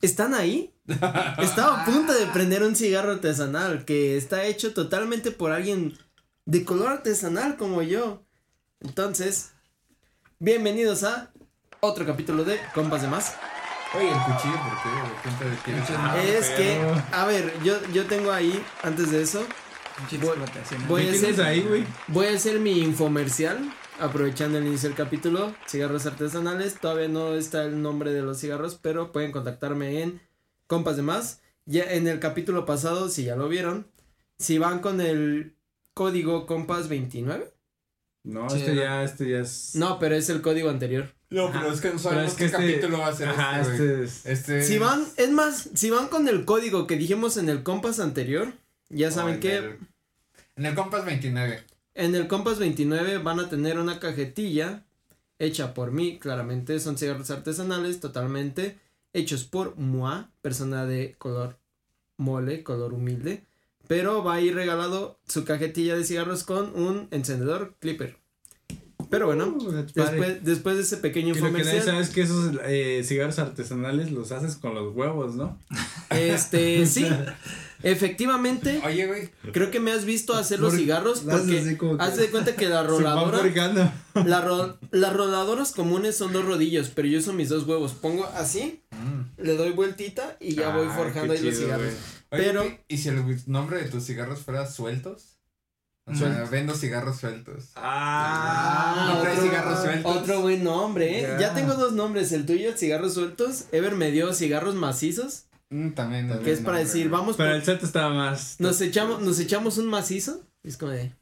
¿Están ahí? Estaba a punto de prender un cigarro artesanal que está hecho totalmente por alguien de color artesanal como yo. Entonces, bienvenidos a otro capítulo de Compas de Más. Oye, el cuchillo, ¿por qué? De es que, a ver, yo, yo tengo ahí, antes de eso, Voy- voy a ¿Qué hacer- ahí, voy a hacer mi infomercial, aprovechando el inicio del capítulo, cigarros artesanales, todavía no está el nombre de los cigarros, pero pueden contactarme en Compas de Más. Ya en el capítulo pasado, si ya lo vieron, si van con el código Compas 29, No, Sí, este no. ya, este ya es. no, pero es el código anterior. No, pero es que no sabemos es que qué este- capítulo va a ser Ajá, este, este es. Este Si van, es más, si van con el código que dijimos en el Compas anterior, ya saben en que el- En el Compas 29. En el Compas 29 van a tener una cajetilla hecha por mí, claramente. Son cigarros artesanales totalmente hechos por moi, persona de color mole, color humilde. Pero va a ir regalado su cajetilla de cigarros con un encendedor clipper. Pero bueno, Uh, después, después de ese pequeño Que lo que nadie sabe que esos eh, cigarros artesanales los haces con los huevos, ¿no? este, sí, efectivamente, Oye, güey. creo que me has visto hacer los cigarros porque haz de cuenta que la Se van roladora fabricando. La ro- las roladoras comunes son dos rodillos, pero yo uso mis dos huevos. Pongo así, Mm. le doy vueltita y ya voy forjando ahí los cigarros. Oye, Pero- ¿y si el nombre de tus cigarros fuera sueltos? O sea, vendo cigarros sueltos. Ah, ¿No traes otro, cigarros sueltos? otro buen nombre, ¿eh? Ya. Ya tengo dos nombres, el tuyo, cigarros sueltos. Ever me dio cigarros macizos, Mm, también. que también es para decir, vamos, Pero por- el set estaba más. nos echamos, nos echamos un macizo. Es como de,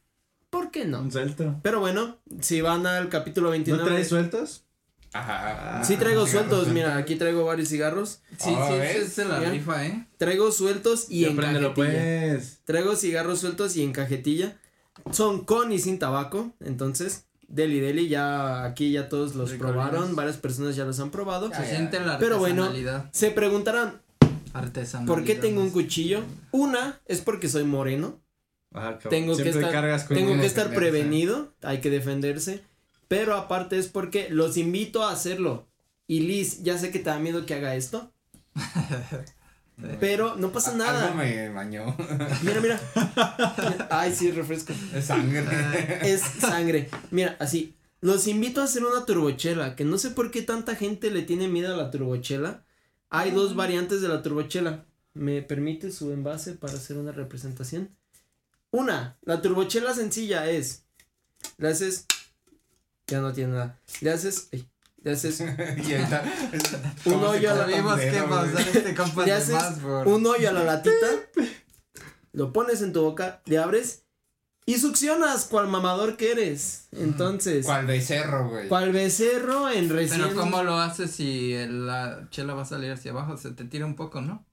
¿por qué no? Un suelto. Pero bueno, si van al capítulo ¿No 29. traes sueltos? Ajá. Sí traigo sueltos, mira, aquí traigo varios cigarros. Sí, Ah, sí, se la rifa, ¿eh? Traigo sueltos y Ya en cajetilla. pues. Traigo cigarros sueltos y en cajetilla. Son con y sin tabaco. Entonces, Deli Deli ya aquí ya todos los probaron. Varias personas ya los han probado. Ya, Se ya. siente la Pero bueno. Se preguntarán, ¿por qué tengo un cuchillo? Una es porque soy moreno. Ajá, cabrón. Tengo que estar- cargas con Tengo Hay que que estar defenderse. prevenido. Hay que defenderse. Pero aparte es porque los invito a hacerlo. Y Liz, ya sé que te da miedo que haga esto. Pero no pasa Algo nada. me bañó. Mira, mira. Ay, sí, refresco. Es sangre. es sangre. Mira, así. Los invito a hacer una turbochela, que no sé por qué tanta gente le tiene miedo a la turbochela. Hay dos variantes de la turbochela. ¿Me permite su envase para hacer una representación? Una, la turbochela sencilla es, le haces, ya no tiene nada, le haces, ay, le haces y ahorita. es- Un ¿cómo se hoyo a la pasar este Le haces más por... un hoyo a la latita, lo pones en tu boca, le abres y succionas cual mamador que eres. Entonces, ¿Cuál becerro, güey? cual becerro en recién... Pero ¿cómo lo haces si el- la chela va a salir hacia abajo? Se te tira un poco, ¿no?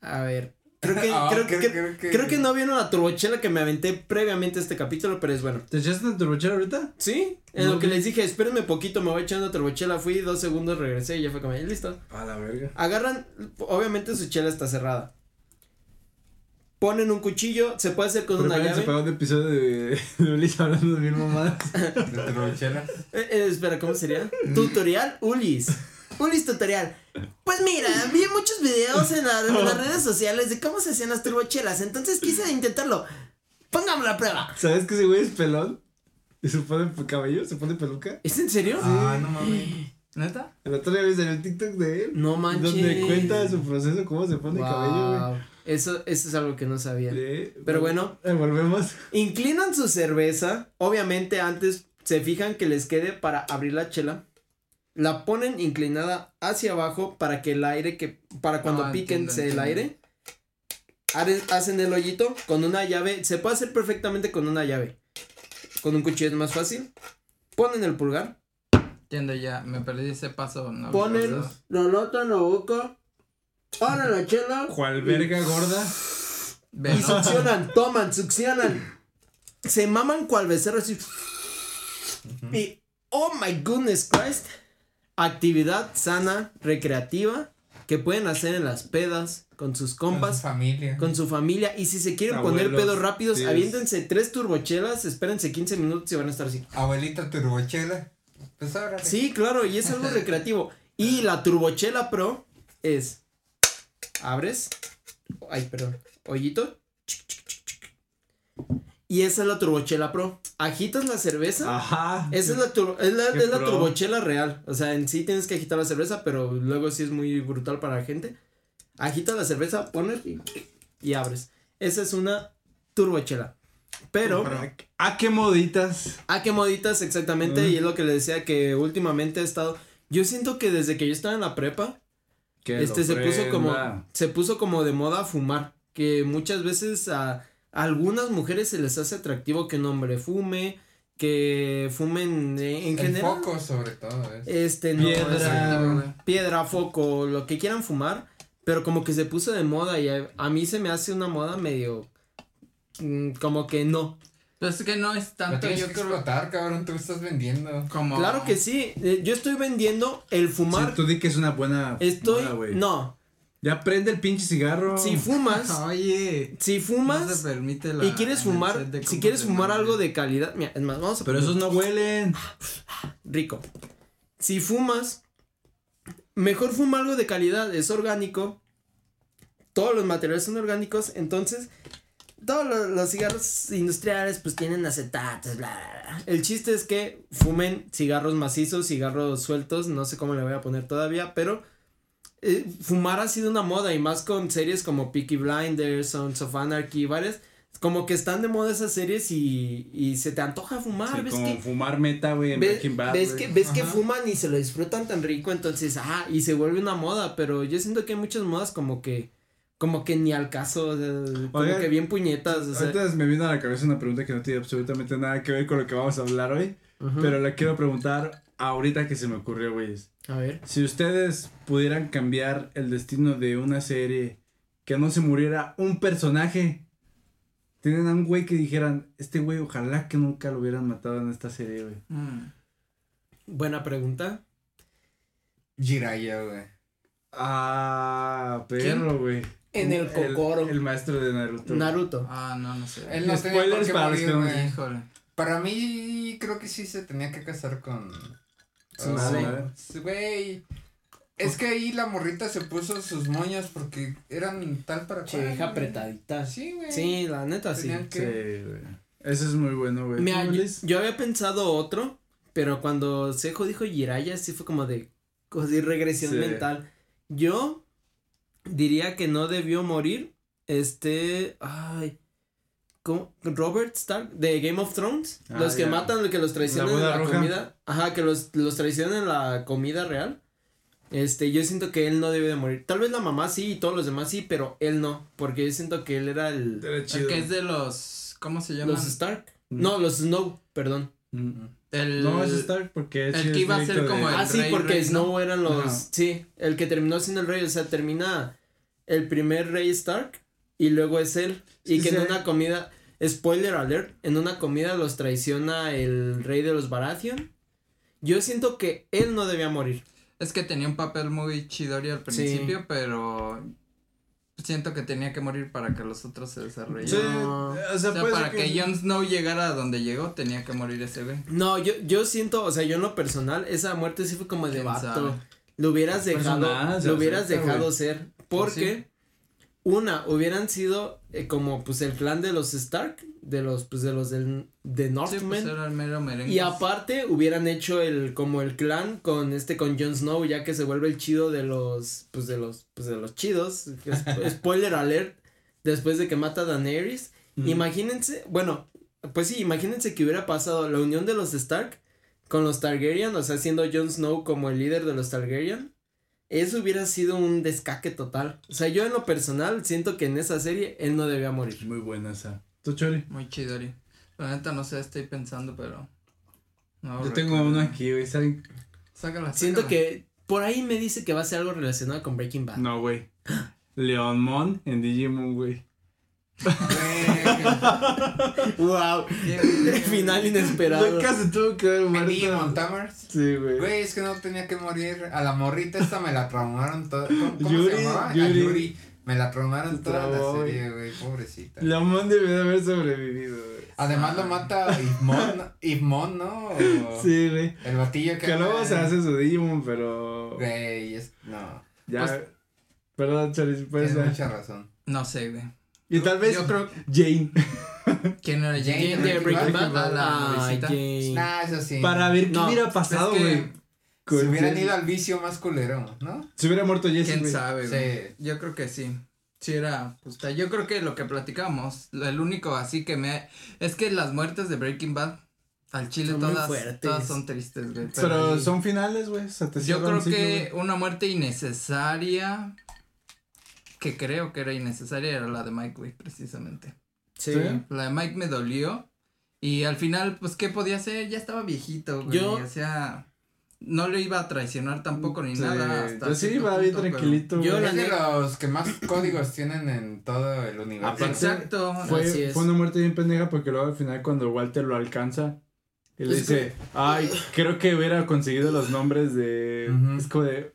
A ver, creo que, Ah, creo, que, creo- creo, creo que- que no vieron la turbochela que me aventé previamente a este capítulo, pero es bueno. ¿Te echaste una turbochera ahorita? Sí, en No lo que les dije, espérenme poquito, me voy echando turbochela, fui dos segundos, regresé y ya fue como, "Ya, listo. A la verga. Agarran, obviamente su chela está cerrada. Ponen un cuchillo, se puede hacer con una Prepárense llave. para un episodio de, de Ulises hablando de mil mamadas. De. Eh, eh, espera, ¿cómo sería? tutorial Ulis. Ulis tutorial. Pues mira, vi muchos videos en, la- en las redes sociales de cómo se hacían las turbochelas, entonces quise intentarlo. Pónganme la prueba. ¿Sabes que ese güey es pelón? Y se pone cabello, se pone peluca. ¿Es en serio? Ah, no mames. ¿Neta? El otro día vi salió el TikTok de él. No manches. Donde cuenta su proceso, cómo se pone cabello, Wow. Eso, eso es algo que no sabía. Sí, Pero bueno. eh, volvemos. Inclinan su cerveza. Obviamente antes se fijan que les quede para abrir la chela. La ponen inclinada hacia abajo para que el aire que, para cuando Ah, piquen entiendo, se el aire. Hacen el hoyito con una llave. Se puede hacer perfectamente con una llave. Con un cuchillo es más fácil. Ponen el pulgar. Entiendo ya, me perdí ese paso. No, Ponen la lata en la boca. Abren la chela. Cual verga gorda. Y succionan, toman, succionan. Se maman cual becerro así. Y, oh my goodness Christ. Actividad sana, recreativa, que pueden hacer en las pedas, con sus Con su compas, familia. con su familia. Y si se quieren Abuelos, poner pedos rápidos, aviéntense tres turbochelas, espérense 15 minutos y van a estar así. Abuelita turbochela. Pues ahora. Sí, claro, y es algo recreativo. Y la turbochela pro es abres. Ay, perdón. Hoyito. Y esa es la turbochela pro. Agitas la cerveza. Ajá. Esa es la, tur- es la, es turbochela real. O sea, en sí tienes que agitar la cerveza, pero luego sí es muy brutal para la gente. Agitas la cerveza, pones y, y abres. Esa es una turbochela. Pero, ¿A qué moditas? a qué moditas exactamente, y es lo que le decía que últimamente he estado. Yo siento que desde que yo estaba en la prepa, Que este se puso como se puso como de moda fumar que muchas veces a, a algunas mujeres se les hace atractivo que un hombre fume que fumen eh, en el general foco, sobre todo. Es. este no Piedra. piedra foco lo que quieran fumar pero como que se puso de moda y a, a mí se me hace una moda medio mm, como que no Pero es que no es Lo tanto, tienes yo que creo, explotar, cabrón. Tú estás vendiendo. como. claro que sí eh, yo estoy vendiendo el fumar Sí, tú di que es una buena. estoy no Ya prende el pinche cigarro. si fumas Oye. si fumas No se permite la. y quieres fumar, si quieres cómo fumar algo de calidad, mira, es más, vamos a Pero poner- esos no huelen. rico. Si fumas, mejor fuma algo de calidad, es orgánico. Todos los materiales son orgánicos, entonces todos los, los cigarros industriales pues tienen acetatos, bla, bla, bla. El chiste es que fumen cigarros macizos, cigarros sueltos, no sé cómo le voy a poner todavía, pero eh, fumar ha sido una moda y más con series como Peaky Blinders, Sons of Anarchy, varias, como que están de moda esas series y, y se te antoja fumar, Sí, ¿ves como que? fumar meta, güey, en Ve- Breaking Bad. ves que, ves que fuman y se lo disfrutan tan rico, entonces, ajá, y se vuelve una moda, pero yo siento que hay muchas modas como que, como que ni al caso, o sea, como que bien puñetas, o sea. Ahorita me vino a la cabeza una pregunta que no tiene absolutamente nada que ver con lo que vamos a hablar hoy. Pero la quiero preguntar ahorita que se me ocurrió, güey. A ver. Si ustedes pudieran cambiar el destino de una serie que no se muriera un personaje, tienen a un güey que dijeran, este güey ojalá que nunca lo hubieran matado en esta serie, güey. Mm. Buena pregunta. Jiraiya, güey. Ah, perro, güey. En el Kokoro. El, maestro de Naruto. Naruto. Ah, no, no sé. Él no tenía por Spoilers qué para los morir, que no- güey. Híjole. Para mí, creo que sí se tenía que casar con. Su madre. Güey. Es que ahí la morrita se puso sus moños porque eran tal para Che, cual, güey. apretadita. Sí, güey. Sí, la neta sí. Tenían Sí, que. güey. Ese es muy bueno, güey. Mira, ¿Tú, yo, yo había pensado otro, pero cuando Sejo dijo Jiraya, sí fue como de, como de regresión Sí. mental. Yo diría que no debió morir, este, ay, ¿cómo? Robert Stark, de Game of Thrones, Ah, los que ya. matan, que los traicionan La en la roja. comida, ajá, que los, los traicionan en la comida real. Este, yo siento que él no debe de morir. Tal vez la mamá sí y todos los demás sí, pero él no, porque yo siento que él era el, Era El que es de los. ¿Cómo se llaman? los Stark. Mm. No, los Snow, perdón. Mm. El. No, es Stark porque el sí que es iba a ser de- como el- Ah, sí, rey, porque rey, Snow ¿no? eran los. Sí, el que terminó siendo el rey. O sea, termina el primer rey Stark y luego es él. Sí, y que sí. en una comida. Spoiler alert: en una comida los traiciona el rey de los Baratheon. Yo siento que él no debía morir. Es que tenía un papel muy chidori al Sí. principio, pero. Siento que tenía que morir para que los otros se desarrollaran. Sí, o sea, O sea, puede para ser que Jon Snow llegara a donde llegó, tenía que morir ese güey. No, yo, yo siento, o sea, yo en lo personal, esa muerte sí fue como de ¿Quién vato. Lo hubieras Es dejado, lo hubieras dejado güey. ser. Pues Porque, una, hubieran sido eh, como pues el clan de los Stark, de los, pues de los del, de Sí, Northmen. pues mero merengue. y aparte hubieran hecho el, como el clan con este, con Jon Snow, ya que se vuelve el chido de los, pues de los, pues de los chidos. Spoiler alert, después de que mata a Daenerys. Mm. Imagínense, bueno, pues sí, imagínense que hubiera pasado la unión de los Stark con los Targaryen, o sea, siendo Jon Snow como el líder de los Targaryen. Eso hubiera sido un descaque total. O sea, yo en lo personal siento que en esa serie él no debía morir. Muy buena esa. ¿Tú, Chori? Muy chidori. La neta no sé, estoy pensando, pero. No Yo tengo uno aquí, güey. ¿saben? Sácala, Siento sácala. que por ahí me dice que va a ser algo relacionado con Breaking Bad. No, güey. Leonmon en Digimon, güey. Wow. Qué- Final inesperado. Nunca se tuvo que ver muerto. Digimon Tamers. Sí, güey. Güey, es que no tenía que morir. A la morrita esta me la traumaron toda. ¿Cómo, cómo Yuri, se llamaba? A Yuri. Yuri. Me la traumaron Se toda la serie, güey. Pobrecita. Leonmon debió de haber sobrevivido, güey. Además lo mata Ivmon, Ivmon, ¿no? O Sí, güey. El batillo que. Que luego se hace su Digimon, pero. Güey, es. No. Ya. Pues- Perdón, Charis, puedes Tienes mucha razón. No sé, güey. Y tal vez Yo creo. Jane. ¿Quién era Jane Jane? Jane de Breaking Bad. Ah. Jane. Nah, eso sí. Para ver qué No, hubiera pasado, es que- güey. Si hubieran ido al vicio más culero, ¿no? Se hubiera muerto Jesse, ¿Quién güey. sabe, güey? Sí. Yo creo que sí. Sí era, pues, yo creo que lo que platicamos, el único así que me, es que las muertes de Breaking Bad, al chile Son todas, todas son tristes, güey. Pero son finales, güey. yo creo que güey. una muerte innecesaria, que creo que era innecesaria, era la de Mike, güey, precisamente. Sí. Sí. La de Mike me dolió, y al final, pues, ¿qué podía hacer? Ya estaba viejito, güey, Yo- o sea, no le iba a traicionar tampoco ni Sí, nada. Hasta Yo sí iba bien punto, tranquilito, Yo güey. Es de los que más códigos tienen en todo el universo. Aparte, Exacto. Así Fue, es. fue una muerte bien pendeja porque luego al final cuando Walter lo alcanza y le Es dice, ay, creo que hubiera conseguido los nombres de... Es como de...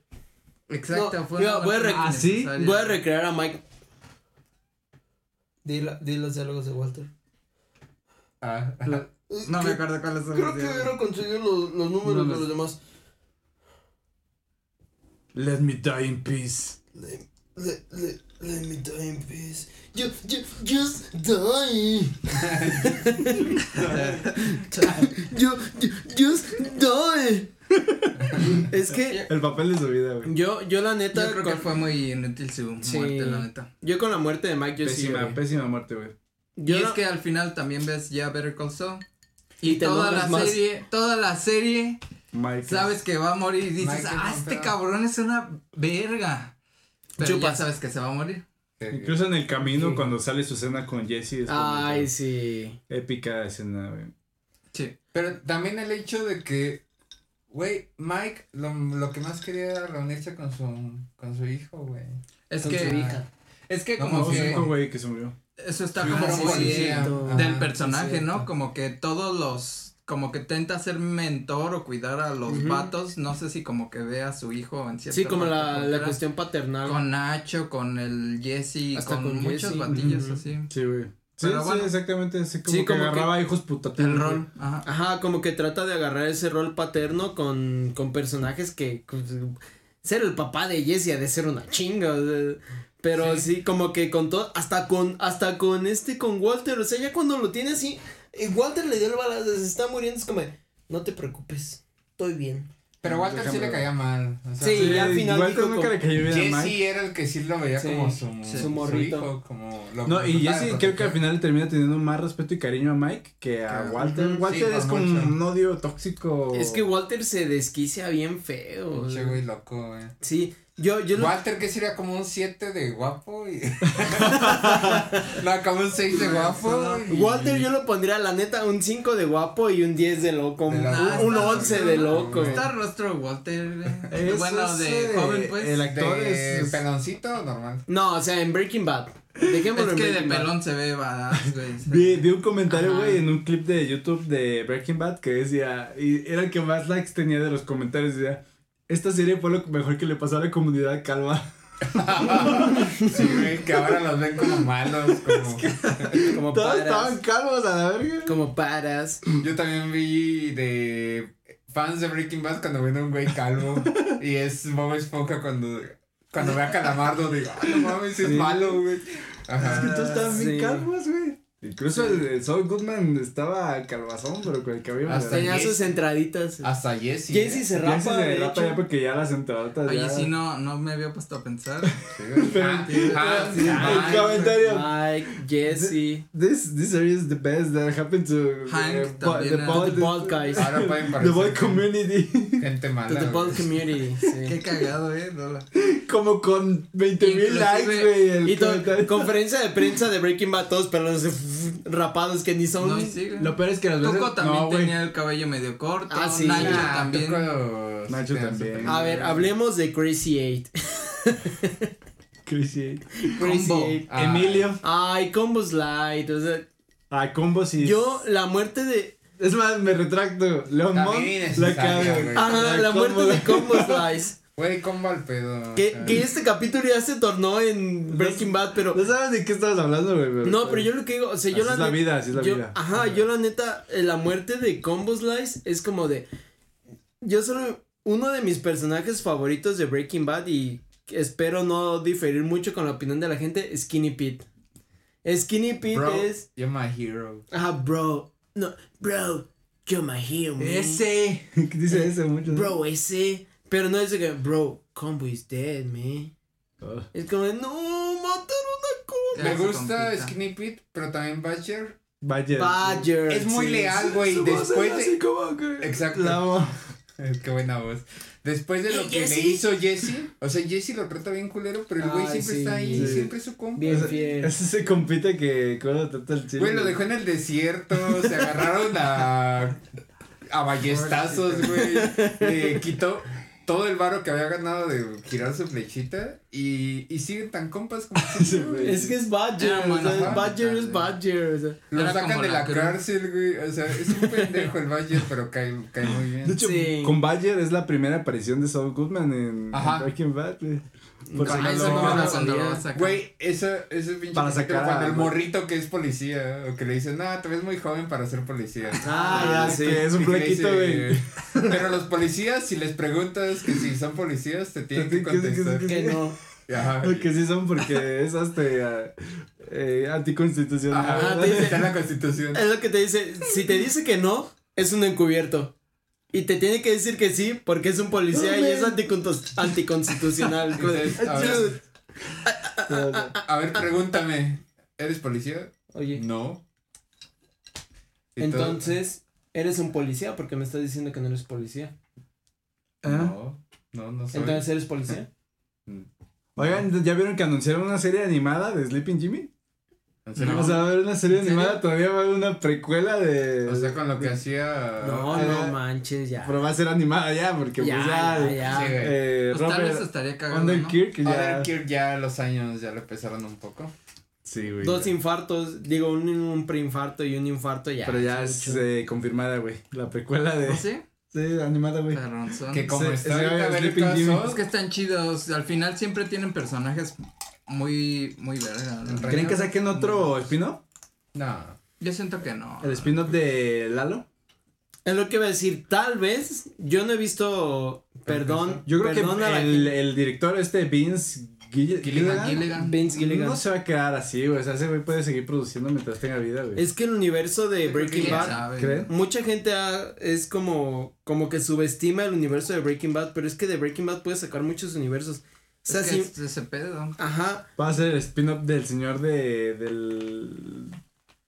Exacto, No, fue yo una voy a muerte rec- ¿Ah, sí? Voy a recrear a Mike. Di, la- di los diálogos de Walter. Ah. No me acuerdo cuáles son los diálogos. conseguido los, los números de los demás. Let me die in peace. Let, let, let, let me die in peace. You, you, just die. you, you, just die. Es que El papel de su vida, güey. yo, yo la neta. Yo creo con, que fue muy inútil su Sí. muerte, la neta. Yo con la muerte de Mike, yo sí. Pésima, güey. pésima muerte, güey. Yo y es que al final también ves ya Better Call Saul. Y toda la más. serie, toda la serie, Mike. sabes que va a morir y dices, Michael ah, este cabrón es una verga. Pero Chupas. ya sabes que se va a morir. Incluso en el camino Sí. cuando sale su escena con Jesse es Ay, sí. épica escena, güey. Sí. Pero también el hecho de que, güey, Mike lo, lo que más quería era reunirse con su, con su hijo, güey. Es Con que, su hija. es que No, como No, sí, que sí, güey que se murió. eso está Sí, como policía. Ajá, del sí, personaje, cierto. ¿no? Como que todos los, como que tenta ser mentor o cuidar a los Ujú. vatos, no sé si como que ve a su hijo en cierta Sí, como la, la cuestión paternal. Con Nacho, con el Jesse, Hasta con, con muchos batillos así. Sí, güey. Sí, Pero sí, exactamente. Así como Sí, como que- agarraba hijos putativos. El rol, ajá. Ajá, como que trata de agarrar ese rol paterno con, con personajes que. pues, ser el papá de Jesse ha de ser una chinga. o sea, pero sí. como que con todo. Hasta con. Hasta con este, con Walter. O sea, ya cuando lo tiene así. eh, Walter le dio el balazo, se está muriendo. Es como. No te preocupes. Estoy bien. Pero Walter sí le caía mal. O sea, Sí, Sí, y al final Walter dijo nunca como- le cayó bien a Mike. Jesse era el que sí lo veía Sí, como su, sí. su Su morrito. hijo, como lo No, y Jesse creo que al final termina teniendo más respeto y cariño a Mike que a Que- Walter. Walter sí, es como mucho. un odio tóxico. Es que Walter se desquicia bien feo. Pinche güey loco, güey. Sí. Yo, yo lo. Walter que sería como un 7 de guapo y no, como un 6 de guapo y... Walter yo lo pondría la neta un 5 de guapo y un 10 de loco. De un- la- un Ah, 11 está- de loco. Está rostro Walter, güey. Es bueno, de joven, pues. el actor de es- peloncito normal. No, o sea, en Breaking Bad. Dejémoslo Es que de Bad. pelón se ve badass, güey. Vi, vi un comentario, güey, en un clip de YouTube de Breaking Bad que decía, y era el que más likes tenía de los comentarios, decía, esta serie fue lo mejor que le pasó a la comunidad calva. Sí, güey, que ahora los ven como malos, como... Como Todos paras. estaban calvos a la verga. Como paras. Yo también vi de fans de Breaking Bad cuando ven a un güey calvo y es Bob Esponja cuando cuando ve a Calamardo digo, no mames, es Sí. malo, güey. Ajá. Es que todos estaban bien sí. calvos, güey. Incluso el, el Saul Goodman estaba calvazón, pero con el cabello Hasta Jesse. sus entraditas. Hasta Jesse. Jesse ¿eh? se Ya rapa. se de rapa ya porque ya las entradotas Oye, ya... sí, no, no me había puesto a pensar. Comentario. Mike, Jesse. This, this area is the best that happened to Hank uh, también the, bald, The Bald Guys. Ahora pueden the bald community. gente mala. To the. Bald Community. Qué Sí. cagado, eh. No, la- Como con 20 mil likes, güey. el Y conferencia de prensa de Breaking Bad, todos pelones rapados que ni son. No, sí. Lo peor es que las veces. Tuco también no, tenía el cabello medio corto. Ah, sí. Nacho Ah, también. Tuco- Nacho sí, también. sí, A ver, hablemos de Crazy Eight. Crazy. Combo. Eight. Ah. Emilio. Ay, Combos Light. O sea, Ah, combos y. yo, la muerte de. Es más, me retracto. Leon También Mon. La la muerte de Combos Light. Güey, combo al pedo. o Que, sea. que este capítulo ya se tornó en Breaking Bad, pero. No sabes de qué estabas hablando, güey. No, pero yo lo que digo, o sea, yo Así la es la vida, así es la yo- vida. Ajá, yo la neta, eh, la muerte de Combo Slice es como de. Yo solo. Uno de mis personajes favoritos de Breaking Bad y espero no diferir mucho con la opinión de la gente, Skinny Pete. Skinny Pete Bro, es, you're my hero. ajá, bro, no, bro, you're my hero, man. Ese. ¿Qué dice ese mucho? Bro, ese, pero no es de que, bro, Combo is dead, man. Es como, de, no, mataron a Combo. Me gusta complica. Skinny Pete, pero también Badger. Badger. Badger. Es muy sí. leal, güey. Después de. así como que- Exacto. La voz. Qué buena voz. Después de lo que le hizo Jesse, o sea, Jesse lo trata bien culero, pero el güey siempre sí. está ahí, Sí. siempre es su compa. Bien fiel. Es ese compita que cuando trata el chile. Güey, lo dejó en el desierto, se agarraron a. a ballestazos, güey. Le quitó todo el varo que había ganado de girar su flechita y, y siguen tan compas como siempre. Es que es Badger, o sea, forma, Badger es. Badger, o sea. Lo Era sacan de la cárcel, güey. O sea, es un pendejo el Badger, pero cae, cae muy bien. De hecho, Sí. con Badger es la primera aparición de Saul Goodman en, en Breaking Bad, güey. Por si no esa lo- vas a sacar. Güey, esa, ese pinche Para sacar cuando a- el morrito que es policía, o que le dicen, no, te ves muy joven para ser policía. Ah, ya sí, sé. es un flequito, güey. Pero los policías, si les preguntas que si son policías, te tienen que contestar. que no. Ajá. Que sí son porque es hasta eh, eh, anticonstitucional. Ajá, te dice- está en la constitución. Es lo que te dice. Si te dice que no, es un encubierto. Y te tiene que decir que sí porque es un policía y es anticonstitucional. A ver. "Dude". A ver, pregúntame, ¿eres policía? Oye, No. Entonces, ¿eres un policía? Porque me estás diciendo que no eres policía. Ah. No, no, no soy. Entonces, ¿eres policía? Oigan, ¿ya vieron que anunciaron una serie animada de Sleeping Jimmy? ¿En serio? O sea, va a haber una serie animada, todavía va a haber una precuela de... O sea, con lo que hacía. No, eh, no manches, ya. Pero va a ser animada ya, porque Ya, pues ya... ya, ya. Eh, Pues tal vez estaría cagado, ¿no? Underkirk ya... A ver, Kirk ya los años ya le pesaron un poco. Sí, güey. Dos infartos, digo, un, un preinfarto y un infarto ya. Pero ya es eh, confirmada, güey. La precuela de... ¿No sí? Sí, animada, güey. Que como Sí, está. Saul, Es que están chidos. Al final siempre tienen personajes muy, muy verga. ¿no? Re- ¿Creen que saquen otro spin-off? No. Yo siento que no. ¿El spin-off de Lalo? Es lo que iba a decir, tal vez, yo no he visto, perdón, Yo creo perdón a que el, el director este Vince Gill- Gilligan. Gilligan. Vince Gilligan. No se va a quedar así, güey. O sea, ese güey puede seguir produciendo mientras tenga vida, güey. Es que el universo de Breaking ¿Quién Bad, sabe? ¿Creen? mucha gente ha- es como, como que subestima el universo de Breaking Bad, pero es que de Breaking Bad puedes sacar muchos universos. O sea, Es que sí, es ese pedo. ajá, Va a ser el spin-off del señor de. del.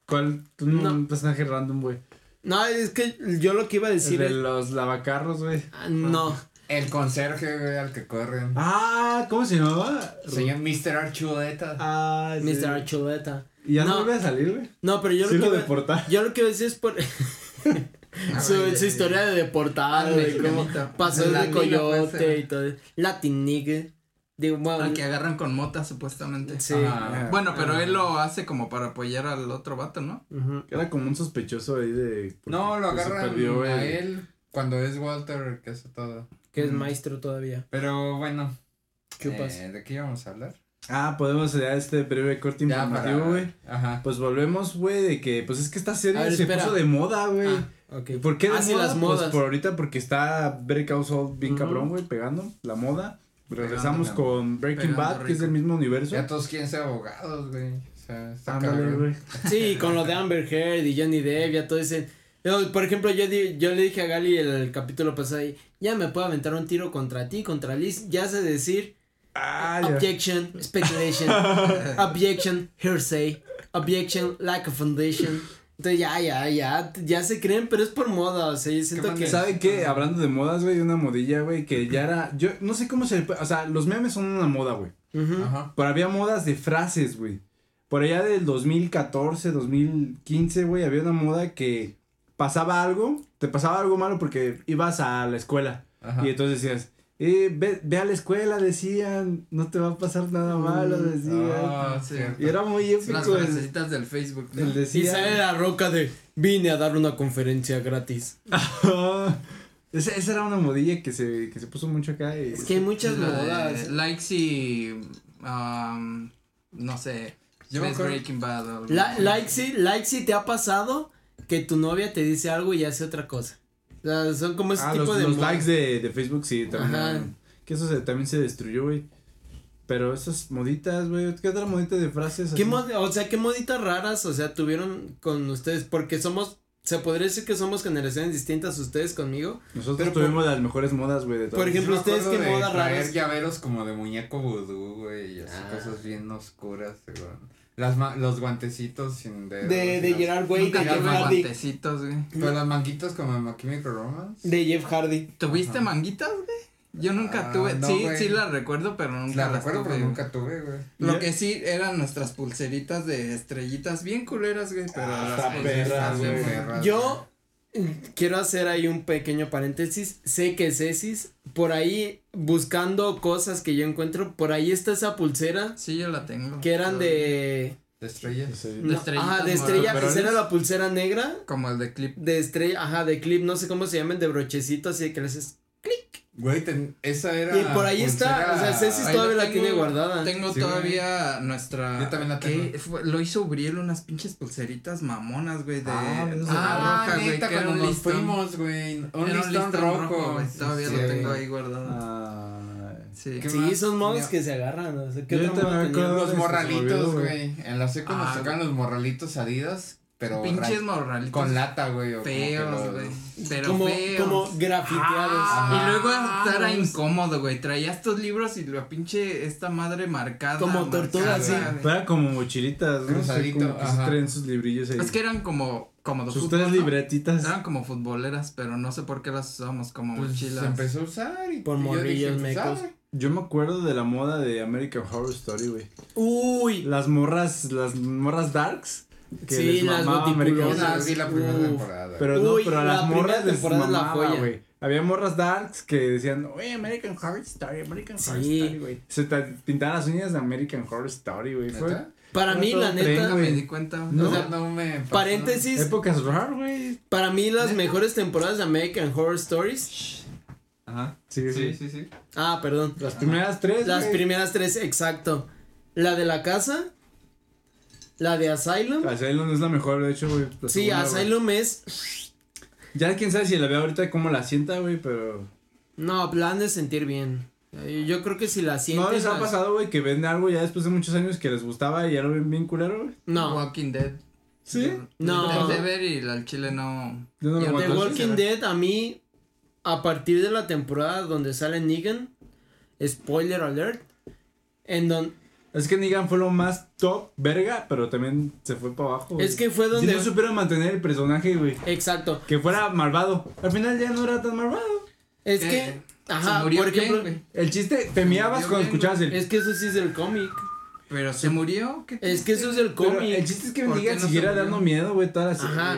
¿Cuál? Un No. personaje random, güey. no, es que yo lo que iba a El decir de es, los lavacarros, güey. ah, no, El conserje, güey, al que corren. Ah, ¿cómo se llamaba? Señor Mr. Archuleta. Ah, sí. Mr. Archuleta. Y ya no, No. vuelve a salir, güey. No, pero yo Sí lo que lo iba, yo lo que iba a decir es por su, Ay, su historia de deportado, Ah, de cómo pasó de Latino, coyote y todo, Latin nigga, digo, bueno, Al que agarran con mota, supuestamente. sí. Bueno, pero Ah. él lo hace como para apoyar al otro vato, ¿no? ujú. Era como un sospechoso ahí de. No, lo que se agarran perdió, a él cuando es Walter que hace todo. que es Mm. maestro todavía. Pero bueno. ¿Qué eh, pasa? ¿De qué íbamos a hablar? Ah, podemos dar este breve corte Ya, informativo, para- güey. Ajá. Pues volvemos, güey, de que, pues es que esta serie ver, se espera. puso de moda, güey. Ah. ¿Por qué de Ah, moda? las Pues modas. por ahorita porque está Call Saul bien cabrón, güey, pegando la moda. Regresamos con Breaking pegando Bad, que es del mismo universo. Ya todos quieren ser abogados, güey. O sea, está Ándale, cabrón. güey. Sí, con lo de Amber Heard y Johnny Depp, ya todo ese. yo, por ejemplo, yo, di- yo le dije a Gali el, el capítulo pasado ahí, ya me puedo aventar un tiro contra ti, contra Liz, ya sé decir Ah, objection, speculation, objection, hearsay, objection, lack of foundation. Entonces ya, ya, ya, ya se creen, pero es por moda, o sea, yo siento que. de- ¿Sabe qué? Hablando de modas, güey, una modilla, güey, que ya era. Yo no sé cómo se. le puede- O sea, los memes son una moda, güey. Ujú. Ajá. Pero había modas de frases, güey. Por allá del 2014, 2015, güey, había una moda que pasaba algo, te pasaba algo malo porque ibas a la escuela. Ajá. Y entonces decías, eh, ve, ve a la escuela, decían, no te va a pasar nada malo, decían. Ah. Y era muy Las épico. el- frasecitas del Facebook, ¿no? el Y decía. sale la roca de vine a dar una conferencia gratis. esa, esa era una modilla que se, que se puso mucho acá. Y, Es que hay muchas modas. Likes y. um, no sé. Yo me Breaking Bad. o algo La, así. like si, like si te ha pasado que tu novia te dice algo y hace otra cosa. O sea, son como ese Ah, tipo los, de los modas. likes de, de Facebook, sí, también. Ajá. Que eso se, también se destruyó, güey. Pero esas moditas, güey. ¿Qué otra modita de frases? ¿Qué así? mod- o sea, qué moditas raras, o sea, tuvieron con ustedes, porque somos, se podría decir que somos generaciones distintas ustedes conmigo. Nosotros tuvimos las mejores modas, güey, de todo. Por ejemplo, ¿ustedes qué de moda traer raras? llaveros como de muñeco vudú, güey, y así Ah. cosas bien oscuras, güey. Las ma- los guantecitos sin dedos. De, de Gerard Way, de Nunca Jeff Hardy. guantecitos, güey. Pero las manguitas como en Chemical Romance. De Jeff Hardy. ¿Tuviste Ajá. manguitas, güey? Yo nunca Ah, tuve, no, sí, güey. sí las recuerdo, pero nunca La las recuerdo, tuve. pero nunca tuve, güey. Lo que sí eran nuestras pulseritas de estrellitas bien culeras, güey, pero Ah, las perras, güey. perras, Yo quiero hacer ahí un pequeño paréntesis. Sé que Cecis, por ahí buscando cosas que yo encuentro, por ahí está esa pulsera Sí, yo la tengo. que eran de. De estrellas. Sí. no, ajá, de estrella. ¿Pero Esa era la pulsera negra. Como el de clip. De estrella, ajá, de clip, no sé cómo se llaman, de brochecitos y que les haces. Güey, ten- esa era. Y por ahí está, o sea, Ceci todavía la tengo- tiene guardada. Tengo Sí, todavía nuestra. Yo también la ¿qué? tengo. Fue- lo hizo Uriel unas pinches pulseritas mamonas, güey, de. Ah. Ah, roja, güey, neta, que cuando nos listón. fuimos, güey. Un listón listón rojo. güey. Todavía Sí, lo tengo ahí guardado. Ah, Sí. ¿Qué Sí, son modos Mira. que se agarran. O sea, ¿qué Yo otro modo me acuerdo Los morralitos, güey. En la seco nos Ah, sacaban los morralitos adidas, pero Pinches ra- morralitos. con lata, güey. o Feos, güey. Pero Como, feos. como grafiteados. Ah, y luego era los- incómodo, güey. Traía estos libros y la pinche esta madre marcada. Como tortuga, marcada, sí. güey. Pero era como mochilitas, ¿no? Cruzadito, O sea, como que se ajá. traen sus librillos ahí. Es que eran como, como de sus fútbol, tres ¿no? libretitas. Eran como futboleras, pero no sé por qué las usábamos como Pues mochilas. se empezó a usar y Por morrillos pues, mecos. ah, Yo me acuerdo de la moda de American Horror Story, güey. Uy, Las morras, las morras darks. Que Sí, les las mamaba Yo American goticulonas. Horror la la primera temporada. Pero no, Uy, pero a la las primera morras les la mamaba, joya. güey. Había morras darks que decían, oye, American Horror Story, American Horror Sí. Story, güey. Se te pintaban las uñas de American Horror Story, güey. Para mí, la neta, me di cuenta. No. O sea, no me pasó. paréntesis, épocas raras, güey. para mí las ¿Neta? mejores temporadas de American Horror Stories. Ajá. Sí, sí. Sí, sí, sí. Ah, perdón. Las primeras tres, Las güey. primeras tres, exacto. La de la casa, la de Asylum. Asylum es la mejor, de hecho, güey. Sí. Asylum es. Ya quién sabe si la veo ahorita cómo la sienta, güey, pero. No, la han de sentir bien. Eh, Yo creo que si la sientes. ¿No les ha las- pasado, güey, que ven algo ya después de muchos años que les gustaba y ya lo ven bien culero, güey? No. Walking Dead. ¿Sí? No. De ver y al chile no. Yo no lo. The Walking. Dead, a mí, a partir de la temporada donde sale Negan, spoiler alert, en donde. Es que Negan fue lo más top, verga, pero también se fue para abajo. güey. Es que fue Si donde. no supieron mantener el personaje, güey. Exacto. Que fuera malvado. Al final ya no era tan malvado. Es Eh, que. Ajá, se murió por ejemplo. bien. El chiste, te miabas murió cuando bien, escuchabas el. es que eso sí es del cómic. Pero se murió. ¿Qué Es que eso es del Pero cómic. el chiste es que ¿Por Negan no siguiera dando miedo, güey, toda la serie, Ajá.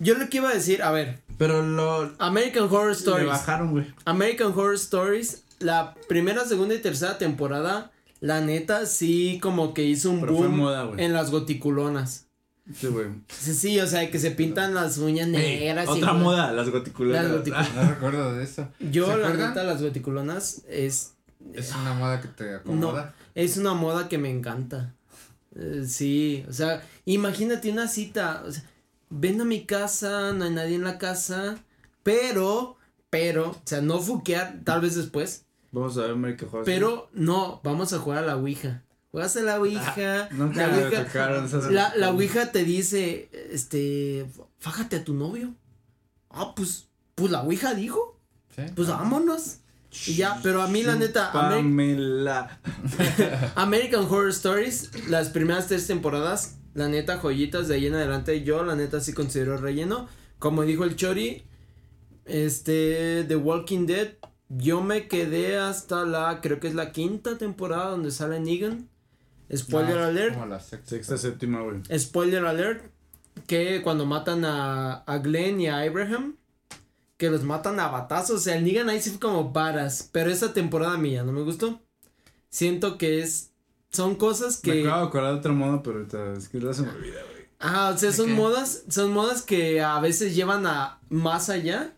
Yo lo que iba a decir, a ver, Pero lo. American Horror Le Stories. bajaron, güey. American Horror Stories, la primera, segunda y tercera temporada, la neta sí como que hizo un Pero fue boom moda, güey. en las goticulonas. Sí, güey. Sí, sí, o sea, que se pintan las uñas negras. y- otra moda, las goticulares. No recuerdo de eso. Yo, ¿Se la neta, las goticulonas es, Es una moda que te acomoda. es una moda que me encanta. Eh, sí, o sea, imagínate una cita, o sea, ven a mi casa, no hay nadie en la casa, pero, pero, o sea, no fuquear, tal vez después, Vamos a ver American Horror. pero no, vamos a jugar a la Ouija. Juegas a la Ouija, Nunca la me Ouija, tocaron esas. la, la Ouija te dice, este, fájate a tu novio. Ah, pues, pues la Ouija dijo, Sí. pues vámonos. Y ya, pero a mí la neta, Ameri- Pamela. American Horror Stories, las primeras tres temporadas, la neta, joyitas de ahí en adelante. Yo, la neta, sí considero relleno. Como dijo el Chori, este, The Walking Dead, yo me quedé hasta la, creo que es la quinta temporada donde sale Negan. Spoiler No, es alert. Como la sexta. Sexta, séptima, güey. Spoiler alert. Que cuando matan a, a Glenn y a Abraham. Que los matan a batazos. O sea, el Negan ahí sí fue como varas. Pero esa temporada mía no me gustó. Siento que es. Son cosas Me que. acabo de acordar de otro modo, pero ahorita es que ya se me olvida, güey. Ajá, o sea, ¿De son modas. Son modas que a veces llevan a más allá.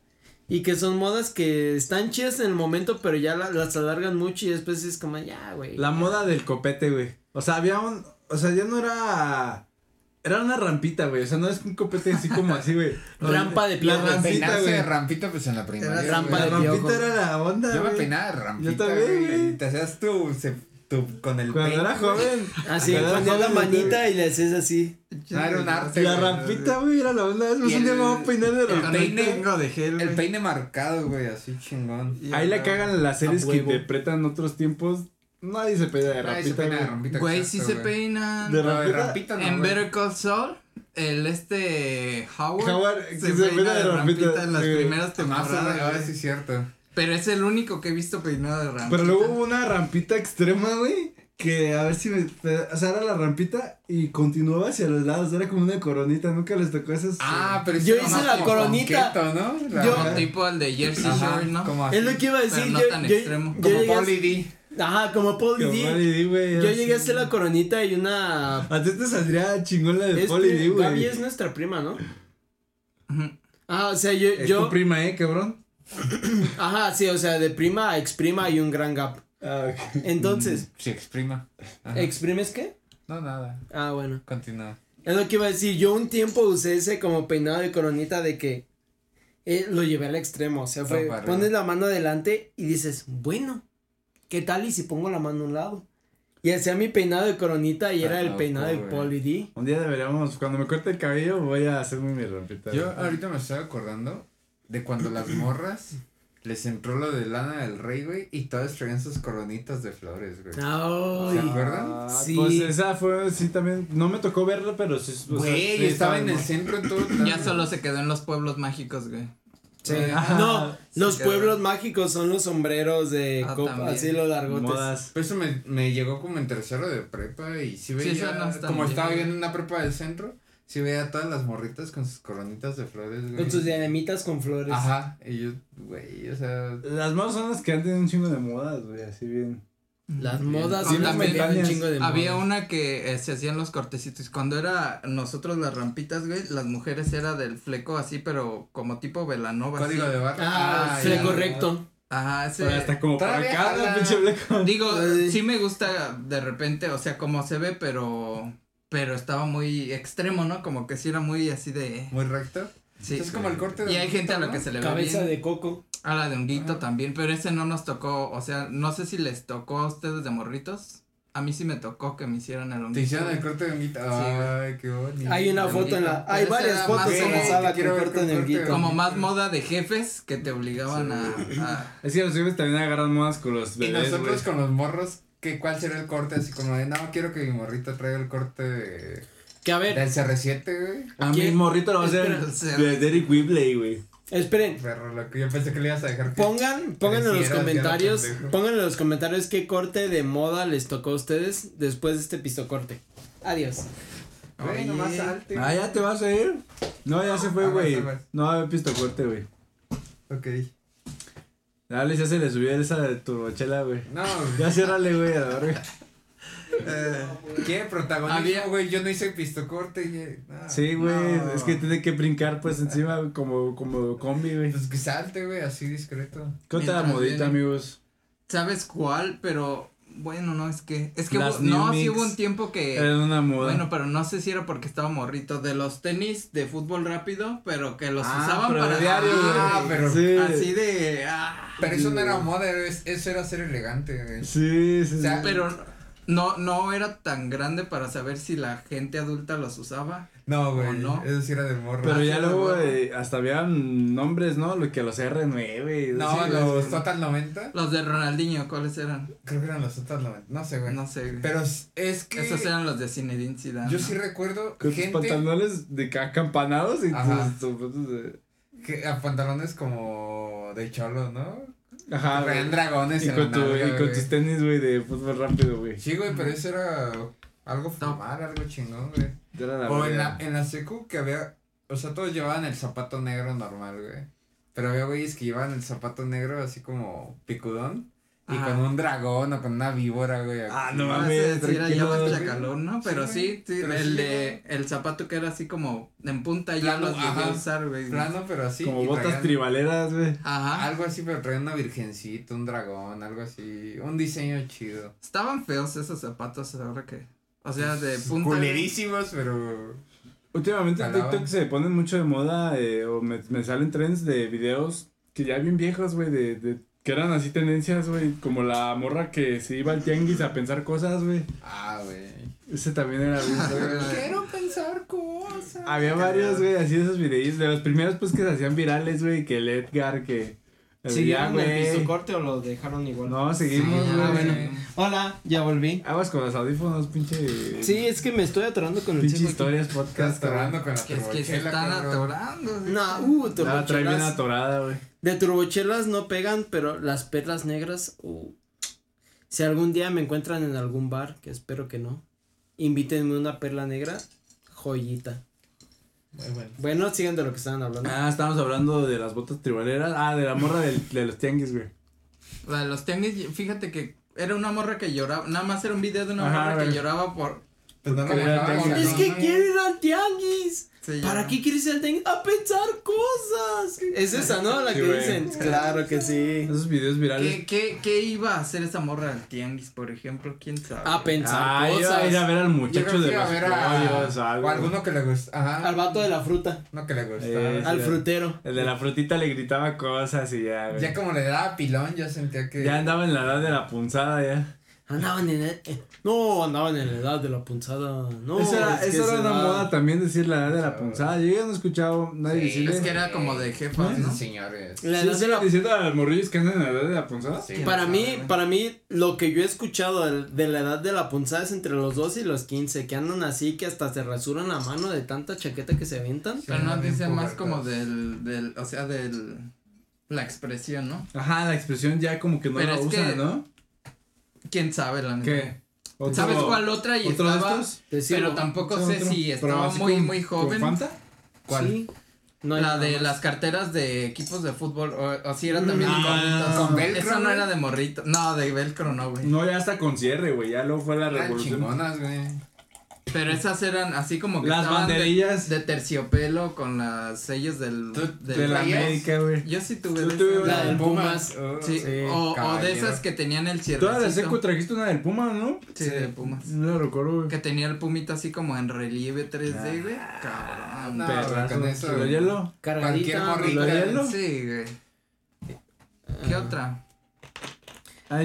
Y que son modas que están chidas en el momento, pero ya la- las alargan mucho y después es como, ya, güey. La moda del copete, güey. O sea, había un. O sea, ya no era. Era una rampita, güey. O sea, no es un copete así como así, güey. Rampa de La piedra. rampita, güey. de rampita, pues en la primaria. Era rampa La de rampita piojo. era la onda, Yo me peinaba de rampita. Yo también, güey. Te hacías tu ce- tu, con el Cuando era joven. Así, cuando era ponía la manita y le haces así. Ah, era un arte. La güey. rampita, güey, era la onda. Es un día me voy a peinar de el rampita. Con el peine- tengo de gel, El güey. peine marcado, güey, así chingón. Y Ahí la cagan las series que huevo. interpretan otros tiempos. Nadie se peina de Ay, se rampita, peina de güey. rampita. Güey, sí exacto, se güey. peinan. De No, de rampita. rampita no, En güey. Better Call Saul, el este Howard, Howard, que se, se peina de rampita, en las sí. primeras Ah, temporadas. sí, ah, güey. sí, es cierto. Pero es el único que he visto peinado de rampita. Pero luego hubo una rampita extrema, güey. Que a ver si me. O sea, era la rampita y continuaba hacia los lados. Era como una coronita. Nunca les tocó esas. Ah, pero Yo hice la como coronita. ponqueto, ¿no? La- Yo- Como tipo el de Jersey Ajá, Shore, ¿no? como así. Es lo que iba a decir. Pero no yo, tan yo- extremo. yo Como Pauli D. Ajá, como Paul Como D. D, güey. Yo llegué a hacer la coronita y una. A ti te saldría chingón la de que D, Gaby güey. es nuestra prima, ¿no? Ujú. Ah, o sea, yo, Es yo, tu prima, ¿eh, cabrón? Ajá, sí, o sea, de prima a exprima hay un gran gap. Ah, ok. Entonces, Sí, exprima. Ajá. ¿exprimes qué? No, nada. Ah, bueno. Continúa. Es lo que iba a decir, yo un tiempo usé ese como peinado de coronita de que eh, lo llevé al extremo, o sea, fue, No, pones la mano adelante y dices, bueno, ¿qué tal y si pongo la mano a un lado? Y hacía mi peinado de coronita y Ah, era el loco, peinado de. Poli D. Un día deberíamos, cuando me corte el cabello, voy a hacerme mi rampita. Yo ahorita me estoy acordando de cuando las morras les entró lo de lana del rey, güey, y todas traían sus coronitas de flores, güey. ¿Se acuerdan? Ah, Sí. Pues esa fue, sí, también. No me tocó verla, pero sí. o sea, Güey, sí estaba en el centro en todo. Ya solo se quedó en los pueblos mágicos, güey. sí. Ajá. No, Sí, los quedó. pueblos mágicos son los sombreros de Ah, copa, también. así los largotes. Modas. Pero eso me, me llegó como en tercero de prepa y sí veía, no como bien. estaba viendo una prepa del centro, sí veía a todas las morritas con sus coronitas de flores, güey. Con sus diademitas con flores. Ajá, y yo, güey, o sea, Las modas son las que han tenido un chingo de modas, güey, así bien. Las modas Sí, también un chingo de Había modas. una que eh, se hacían los cortecitos. Cuando era nosotros las rampitas, güey, las mujeres era del fleco así, pero como tipo velanova. código así. de barra. Ah, ya. fleco recto. Ajá, ese. Pero hasta como para pinche blanco. Digo, sí me gusta de repente, o sea, como se ve, pero. Pero estaba muy extremo, ¿no? Como que sí era muy así de. Muy recto. Sí. es como el corte de Y hay gente a la ¿no? que se le ve Cabeza bien. de coco. A la de honguito Ajá. también, pero ese no nos tocó, o sea, no sé si les tocó a ustedes de morritos. A mí sí me tocó que me hicieran el honguito. Te hicieron el corte de honguita. güey. Ay, qué bonito. Hay una foto en la. honguito. Hay varias fotos en la como- sala de corte de honguito. Como más moda de jefes que te obligaban a, a- Es que los jefes también agarran modas con los Y bebés, nosotros güey. con los morros, ¿qué, ¿cuál será el corte? Así como de, no, quiero que mi morrito traiga el corte de, Que a ver, del CR7, güey. A mi morrito lo va a hacer de Derek Whibley, güey. esperen. Perro, loco. Yo pensé que le ibas a dejar que... Pongan, pongan en los comentarios, pongan en los comentarios qué corte de moda les tocó a ustedes después de este pistocorte. Adiós. Güey, nomás salte. Ah, ya te vas a ir. No, ya se fue, Ah, güey. No había visto corte, güey. Ok. Dale, ya se le subió esa de turbochela, güey. No, Ya ciérrale, güey, a la verga. ¿qué? Protagonismo, Había- güey. Yo no hice pistocorte. no. Sí, güey. No. Es que tiene que brincar, pues, encima, güey, como, como combi, güey. Pues que salte, güey, así discreto. ¿Qué otra modita, viene. amigos? ¿Sabes cuál? Pero bueno, no, es que, es que Las hubo- no, sí hubo un tiempo que, Era una moda. bueno, pero no sé si era porque estaba morrito, de los tenis de fútbol rápido, pero que los Ah, usaban pero para diario, güey. Ah, pero- Sí. así de, ah, Pero eso no era moda, es- eso era ser elegante, güey. Sí, sí, O sea, sí. pero no, no era tan grande para saber si la gente adulta los usaba. No, güey. ¿O no? Eso sí era de morro. Pero ya luego güey. eh, hasta habían nombres, ¿no? Lo que los R9. y No, los. Total 90. Los de Ronaldinho, ¿cuáles eran? Creo que eran los Total 90. No sé, güey. No sé. güey. Pero es- que. Esos eran los de Zinedine Zidane. Yo ¿no? sí recuerdo Con tus pantalones de ca- acampanados y Ajá. tus, tus fotos de... que a pantalones como de cholo, ¿no? Ajá. Traían dragones Y en con, tu, nalga, y con tus tenis, güey, de fútbol rápido, güey. Sí, güey, pero eso era algo formal, algo chingón, güey. Era la O en la, en la secu que había, o sea, todos llevaban el zapato negro normal, güey. Pero había güeyes que llevaban el zapato negro así como picudón. Y Ajá. con un dragón o con una víbora, güey. Ah, no Ah, mames, sí era ya más chacalón, ¿no? Pero Sí, sí, sí, pero el sí de, el zapato que era así como en punta ya los llegué a ajá. usar, güey. Plano, pero así. Como botas traían tribaleras, güey. Ajá. Algo así, pero traían una virgencita, un dragón, algo así. Un diseño chido. Estaban feos esos zapatos ahora que, o sea, de punta. Culerísimos, pero. Últimamente en. TikTok se ponen mucho de moda eh, o me, me salen trends de videos que ya bien viejos, güey, de, de Que eran así tendencias, güey. Como la morra que se iba al tianguis a pensar cosas, güey. Ah, güey. Ese también era bien. Quiero pensar cosas. Había varios, güey, así esos videos. De los primeros, pues, que se hacían virales, güey. Que el Edgar, que. ¿Siguieron Ya, el piso corte o lo dejaron igual? No, seguimos, Sí, güey. Ah, bueno. Hola, ya volví. Aguas con los audífonos, pinche. Sí, es que me estoy atorando con el Pinche aquí. historias Estás podcast. atorando con la Que es que se turbochela, están atorando. No, uh, La trae bien turbochelas. atorada, güey. De turbochelas no pegan, pero las perlas negras, uh. Si algún día me encuentran en algún bar, que espero que no, invítenme una perla negra, joyita. Muy bueno. Bueno, sigan de lo que estaban hablando. Ah, estábamos hablando de las botas tribaleras. Ah, de la morra del, de los tianguis, güey. La de los tianguis, fíjate que era una morra que lloraba, nada más era un video de una Ajá, morra que lloraba por... Pues no lo dejaba es que quiero ir al tianguis. Sí, ¿Para ya. qué quieres ir al tianguis? A pensar cosas. Es esa, ¿no? La Sí, que güey. dicen. Claro que sí. Esos videos virales. ¿Qué, qué, ¿Qué iba a hacer esa morra al tianguis, por ejemplo? ¿Quién sabe? A pensar Ah, iba cosas. a ir a ver al muchacho de iba los a ver a, pollos o algo. o alguno que le gusta. Ajá. Al vato de la fruta. Uno que le gusta. Eh, Al sí. frutero. El de la frutita le gritaba cosas y ya, güey. Ya como le daba pilón, yo sentía que. Ya andaba en la edad de la punzada ya. Andaban en. el- eh, no, andaban en la edad de la punzada. No, esa era, es esa era una edad- moda también decir la edad de la punzada. Yo ya no he escuchado nadie Sí, decirle. Es que era como de jefas, Sí, ¿no? señores. La ¿Sí edad de siguen la diciendo a los morrillos que andan en la edad de la punzada? Sí. Para sabe, mí, güey? para mí, lo que yo he escuchado de, de la edad de la punzada es entre los 12 y los 15, que andan así, que hasta se rasuran la mano de tanta chaqueta que se aventan. Pero no Sí, dice más como del, del, o sea, del, la expresión, ¿no? Ajá, la expresión ya como que no Pero la usan, que- ¿no? ¿Quién sabe la neta? ¿Qué? ¿Otro- ¿Sabes cuál otra y ¿Otro de estaba? estos? Sigo. Pero tampoco ¿Otro? sé si estaba muy, con- muy con joven. Fanta? ¿Cuál? Sí. No hay la de más. las carteras de equipos de fútbol, o, o si era también de Ah, morritos. ¿con velcro, Esa no era de morrito. No, de velcro no, güey. No, ya hasta con cierre, güey. Ya luego fue la Eran revolución. chingonas, güey. Pero esas eran así como que Las estaban de- banderillas de, terciopelo con las sellos del, ¿Tú- del- de la? América, güey. Yo sí tuve de tuve. La del Pumas. Oh, Sí, Sí, o, o de esas que tenían el cierre. Toda la seco trajiste una del Puma, ¿no? Sí, de Pumas. No lo recuerdo, güey. Que tenía el pumita así como en relieve 3D, güey. Ah, Cabrón. no, Perrazo. con eso- ¿Lo hielo? Cargadita. Cualquier morrito. ¿Lo hielo? Sí, güey. ¿Qué otra? A.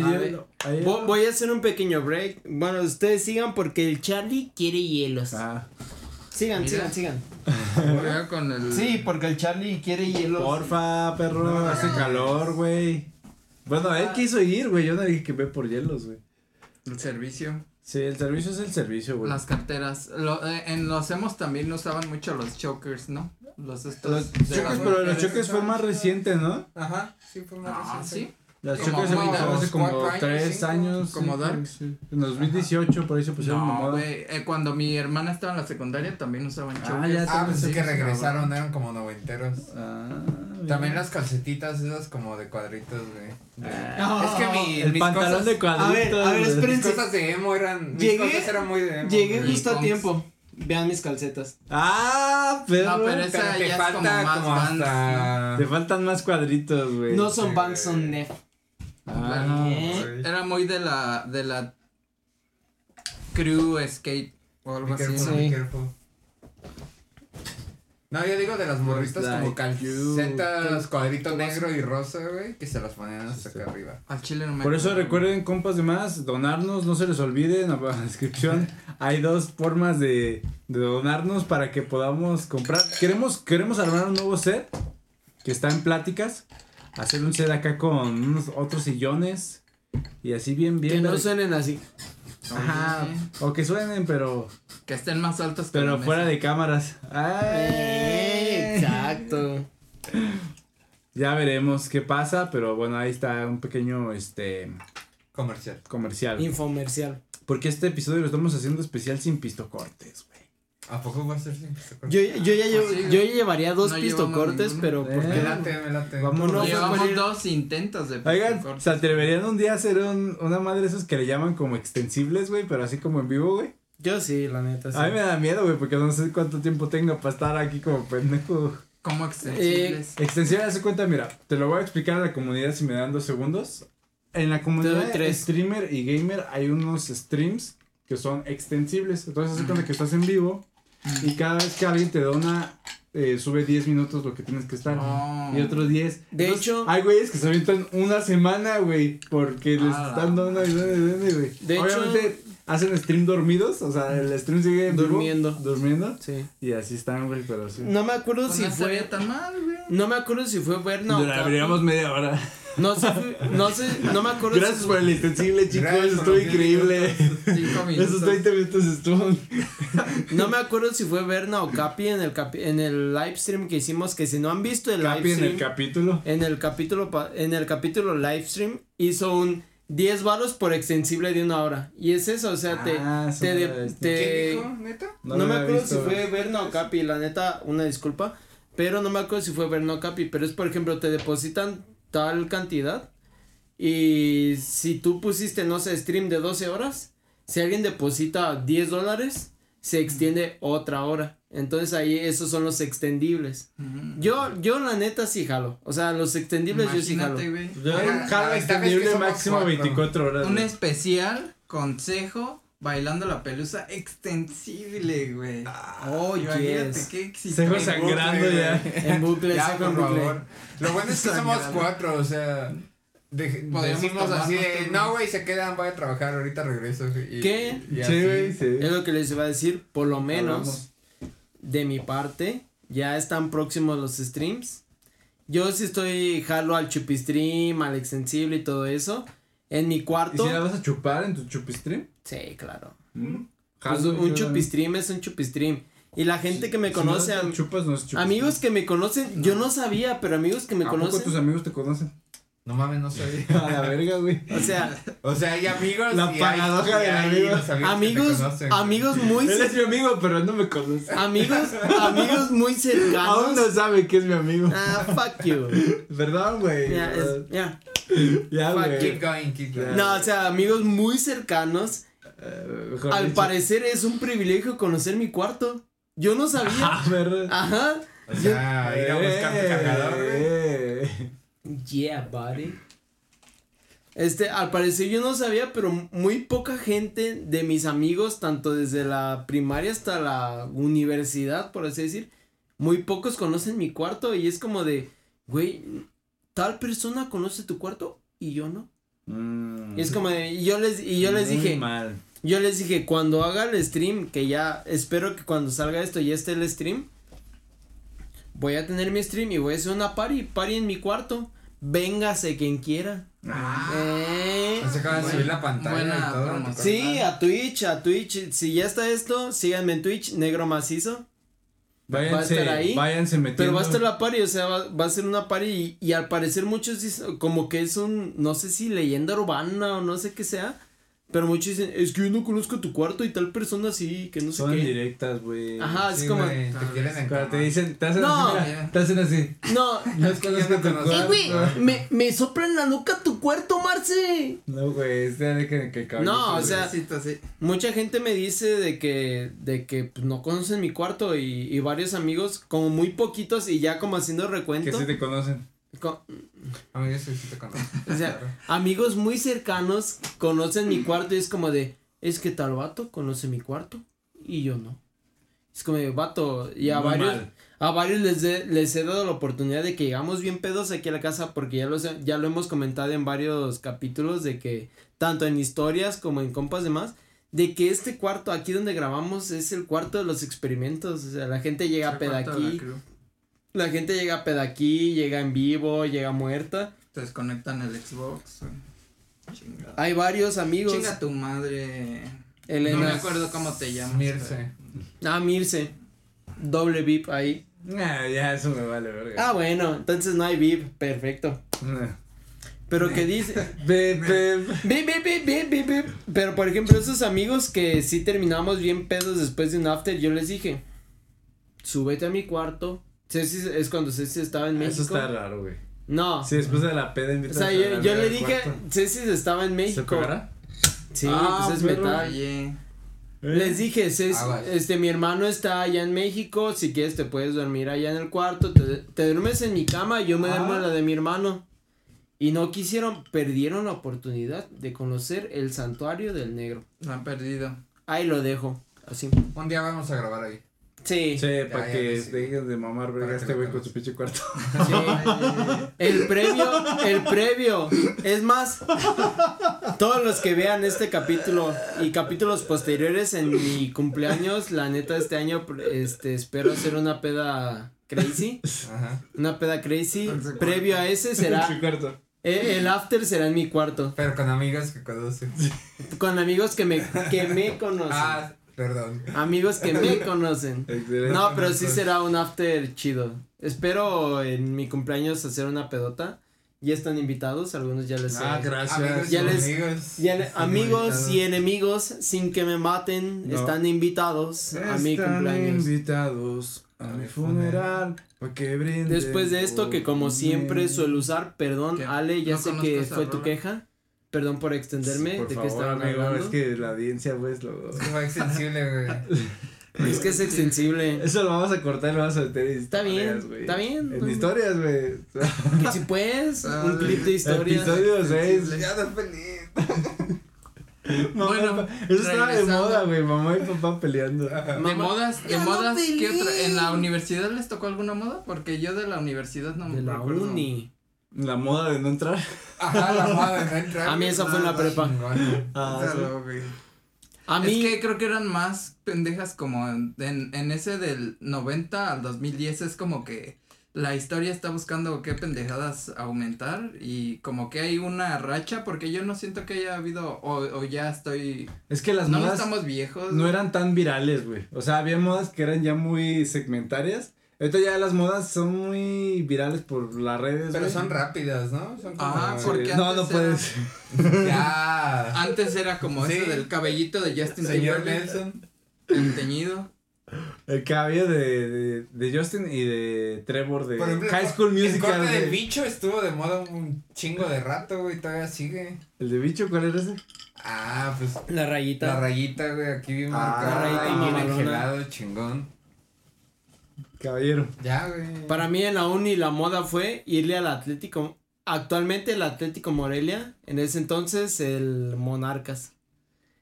Voy a hacer un pequeño break. Bueno, ustedes sigan porque el Charlie quiere hielos. Ah, Sigan, Mira. sigan, sigan. Juega con el. Sí, porque el Charlie quiere hielos. porfa, perro. hace calor, güey. Bueno, él quiso ir, güey. Yo no dije que ve por hielos, güey. El servicio. Sí, el servicio es el servicio, güey. Las carteras. Lo, eh, en los hemos también usaban mucho los chokers, ¿no? Los estos. Los las pero los choques fue más reciente, ¿no? Ajá, sí, fue una Ah, reciente. sí. Las choques se pusieron hace como años, tres años. Como sí, Dark. sí. En 2018 por ahí se pusieron No, güey. eh, cuando mi hermana estaba en la secundaria también usaban Ah, chokers. ya Ah, pensé Sí, que regresaron, eran como noventeros. Ah, También las calcetitas esas como de cuadritos, güey. Ah, es que mi, el mis pantalón cosas, de cuadritos. A ver, a ver, esperen. mis cosas de emo eran, mis Llegué- cosas eran muy de emo. Llegué justo a tiempo. Vean mis calcetas. Ah. No, pero Esa te ya es falta como más como hasta... Te faltan más cuadritos, güey. No son sí, Vans, son. Nef. Ah. Era muy de la. de la. Crew skate o algo Be así. careful, Sí. be careful. No, yo digo de las morritas Like como calcetas, you. cuadrito negro y rosa, güey, que se las ponían hasta acá arriba. Al chile no me Por eso acuerdo. recuerden, compas de más, donarnos, no se les olvide, en la descripción hay dos formas de, de donarnos para que podamos comprar. Queremos, queremos armar un nuevo set que está en pláticas, hacer un set acá con unos otros sillones y así bien, bien. Que no suenen así. Ajá, o que suenen, pero, Que estén más altos que pero fuera mesa. de cámaras. Eh, ¡Ay! Exacto. Ya veremos qué pasa, pero bueno, ahí está un pequeño este Comercial. comercial. Infomercial. Porque este episodio lo estamos haciendo especial sin pistocortes, güey. ¿A poco va a ser sin Yo, yo, ya, llevo- sí, yo ya llevaría dos no pistocortes, pero ninguno. ¿por Me late, me late. Vamos, no, fue Llevamos dos intentos de Oigan, pistocortes. ¿se atreverían un día a hacer un, una madre de esos que le llaman como extensibles, güey? Pero así como en vivo, güey. Yo sí, la neta. Sí. A mí me da miedo, güey, porque no sé cuánto tiempo tenga para estar aquí como pendejo. ¿Cómo extensibles? Extensible, haz de cuenta, mira, te lo voy a explicar a la comunidad si me dan dos segundos. En la comunidad tres. streamer y gamer hay unos streams que son extensibles. Entonces, haz de cuenta que estás en vivo y cada vez que alguien te dona eh, sube 10 minutos lo que tienes que estar. Oh. Y otros 10. De Entonces, hecho- Hay güeyes que se avientan una semana, güey. Porque les Ah, están dando y dando y güey. De Obviamente hacen stream dormidos. O sea, el stream sigue en vivo, Durmiendo. durmiendo. Sí. Y así están, güey, pero sí. No me acuerdo Pues si fue. tan mal, güey. No me acuerdo si fue Berna o Duraríamos media hora. No sé, no sé, no me acuerdo Gracias si por el extensible, chicos. Estuvo increíble. Cinco minutos. Esos 20 minutos estuvo. No me acuerdo si fue Berna o Capi en el capi- en el live stream que hicimos, que si no han visto el Capi live en stream, el capítulo. en el capítulo pa- en el capítulo live stream hizo un 10 varos por extensible de una hora. Y es eso, o sea, te Ah, eso te, no de- lo había visto. te- ¿Quién dijo, neta? no, me acuerdo visto. si fue Berna o Capi, la neta, una disculpa, pero no me acuerdo si fue Berna o Capi, pero es por ejemplo, te depositan tal cantidad y si tú pusiste, no sé, stream de 12 horas, si alguien deposita 10 dólares, se extiende otra hora. Entonces ahí esos son los extendibles. Ujú. Yo, yo la neta sí jalo. O sea, los extendibles yo sí jalo. Imagínate. Yo jalo extendible máximo cuatro. 24 horas. Un güey. especial consejo bailando la pelusa extensible, güey. Oh, Imagínate yes. qué exitoso. Sejo sangrando ya. En bucle, Ya, por bucle. favor. Lo bueno es que somos cuatro, o sea. de- decimos así de, no, güey, se quedan, voy a trabajar, ahorita regreso. Y, ¿Qué? y Sí, güey, sí. Es lo que les iba a decir, por lo menos Hablamos. De mi parte, ya están próximos los streams. Yo sí estoy jalo al chupistream, al extensible y todo eso. En mi ¿Y cuarto. si la vas a chupar en tu chupistream? Sí, claro. Mm. Pues un chupistream es un chupistream. Y la gente que me Si conoce, no te am- chupas, no es chupistream. amigos que me conocen, yo no sabía, pero amigos que me ¿A poco conocen. tus amigos te conocen? No mames, no sabía. A la verga, güey. O sea, O sea, hay amigos. La paradoja los amigos. que te amigos, conocen, güey. amigos muy Él es mi amigo, pero no me conoce. amigos, amigos muy cercanos. Aún no sabe que es mi amigo. Ah, fuck you. Perdón, güey. Ya, es- ya. Ya, güey. Keep going, keep going. No, o sea, amigos muy cercanos. Eh, mejor Al dicho. parecer es un privilegio conocer mi cuarto. Yo no sabía. Ah, verdad. Ajá. O sea, ir a buscar tu Eh, cargador, güey. eh. Yeah, buddy. Este, al parecer yo no sabía, pero muy poca gente de mis amigos, tanto desde la primaria hasta la universidad, por así decir, muy pocos conocen mi cuarto y es como de, güey, tal persona conoce tu cuarto y yo no. Mm. Y es como de, y yo les, y yo les Muy dije, mal. Yo les dije, cuando haga el stream, que ya espero que cuando salga esto ya esté el stream, voy a tener mi stream y voy a hacer una party, party en mi cuarto. Véngase quien quiera. Ah, Eh, Se acaba de subir la pantalla buena y todo. sí, a Twitch, a Twitch. Si ya está esto, síganme en Twitch, negro macizo. váyanse, va a estar ahí, váyanse metiendo. Pero va a estar la party, o sea, va, va a ser una party y, y al parecer muchos dicen, como que es un, no sé si leyenda urbana o no sé qué sea, pero muchos dicen, es que yo no conozco tu cuarto y tal persona sí, que no sé Son qué. directas, güey. Ajá, es Sí, como, güey, te quieren te dicen, te hacen No. así, mira, te hacen así. no, No Es que yo no tu conozco. Eh, güey, me, me sopla en la nuca tu cuarto, Marce. No, güey, este de que, que caballito, No, o sea, sí. Mucha gente me dice de que, de que pues, no conocen mi cuarto y, y varios amigos, como muy poquitos y ya como haciendo que recuento. sí te conocen. Co- A mí yo sí, sí te conozco. o sea, amigos muy cercanos conocen mi cuarto y es como de, es que tal vato conoce mi cuarto y yo no. Es como de, vato, y a Muy varios, mal. a varios les, he- les he dado la oportunidad de que llegamos bien pedos aquí a la casa porque ya, los, he- ya lo hemos comentado en varios capítulos de que tanto en historias como en compas demás de que este cuarto aquí donde grabamos es el cuarto de los experimentos, o sea, la gente llega a peda aquí. La gente llega peda aquí, llega en vivo, llega muerta. Te desconectan el Xbox. güey. Chingada. Hay varios amigos, Chinga tu madre. Elena, No me acuerdo cómo te llamas. Mirce. ah, Mirce, doble VIP ahí. Ah, ya, eso me vale, verga. Ah, bueno, entonces no hay VIP, perfecto. Ah. Pero que dice, be, Bip, bip, bip, bip, bip, bip. Pero por ejemplo, esos amigos que sí terminamos bien pedos después de un after, yo les dije, súbete a mi cuarto. Ceci es cuando Ceci estaba en México. Eso está raro, güey. No. Si después de la peda o invitas sea, a yo, le dije. Ceci estaba en ¿Se México. pegará? Sí, Ah, pues es metal. Les dije, Ceci, Aguas. este, mi hermano está allá en México, si quieres te puedes dormir allá en el cuarto, te, te duermes en mi cama, yo me duermo en la de mi hermano. Y no quisieron, perdieron la oportunidad de conocer el santuario del negro. Lo han perdido. Ahí lo dejo, así. Un día vamos a grabar ahí. Sí. Sí, Ya, para ya que dejen de mamar verga este güey con su pinche cuarto. Sí. El previo, el previo. Es más, todos los que vean este capítulo y capítulos posteriores en mi cumpleaños, la neta este año este espero hacer una peda crazy, Ajá. una peda crazy. Previo a ese Su será cuarto. el after será en mi cuarto Pero con amigas que conocen. con amigos que me que me conocen. Ah, perdón. Amigos que me conocen. Excelente. No, pero sí será un after chido. Espero en mi cumpleaños hacer una pedota. Ya están invitados, algunos ya les Ah, he- gracias. Amigos Ya y les- amigos. Ya le- Están amigos invitados. y enemigos, sin que me maten, No. están invitados a mi Están cumpleaños. invitados a mi funeral que. Después de esto, que como siempre suelo usar, perdón, ¿Qué? Ale, ya No sé que fue tu rola. queja. Perdón por extenderme, Por de qué favor, estaban amigo, hablando. es que la audiencia, pues, lo... Es que fue extensible, güey. Es que es extensible. Eso lo vamos a cortar y lo vamos a meter en Está bien, historias, güey. está bien. En no- historias, güey. Que si puedes, Ah, un clip de historia. Episodio 6. Ya no feliz. Bueno, eso estaba de moda, güey. Mamá y papá peleando. De modas, de no modas, ¿qué otra? ¿En la universidad les tocó alguna moda? Porque yo de la universidad no me De la recuerdo. uni. La moda de no entrar. Ajá, la moda de no entrar. A mí esa fue en la prepa. Ah, sí. güey. A mí, Es que creo que eran más pendejas como en, en, en ese del 90 al 2010 es como que la historia está buscando qué pendejadas aumentar y como que hay una racha porque yo no siento que haya habido o, o ya estoy Es que las no modas estamos viejos no eran tan virales, güey. O sea, había modas que eran ya muy segmentarias. Ahorita ya las modas son muy virales por las redes, Pero güey. son rápidas, ¿no? Son como. Sí. porque No, no antes puedes. Ya. antes era como Sí. ese del cabellito de Justin Señor Timberlake Nelson. el teñido El cabello de, de, de Justin y de Trevor de Por ejemplo, High el School corte Musical. del bicho estuvo de moda un chingo de rato, güey. Todavía sigue. ¿El de bicho cuál era ese? Ah, pues. la rayita. La rayita, güey, aquí bien Ah, marcada. la rayita y bien angelado, chingón. Caballero. Ya, güey. Para mí en la uni la moda fue irle al Atlético. Actualmente el Atlético Morelia, en ese entonces el Monarcas.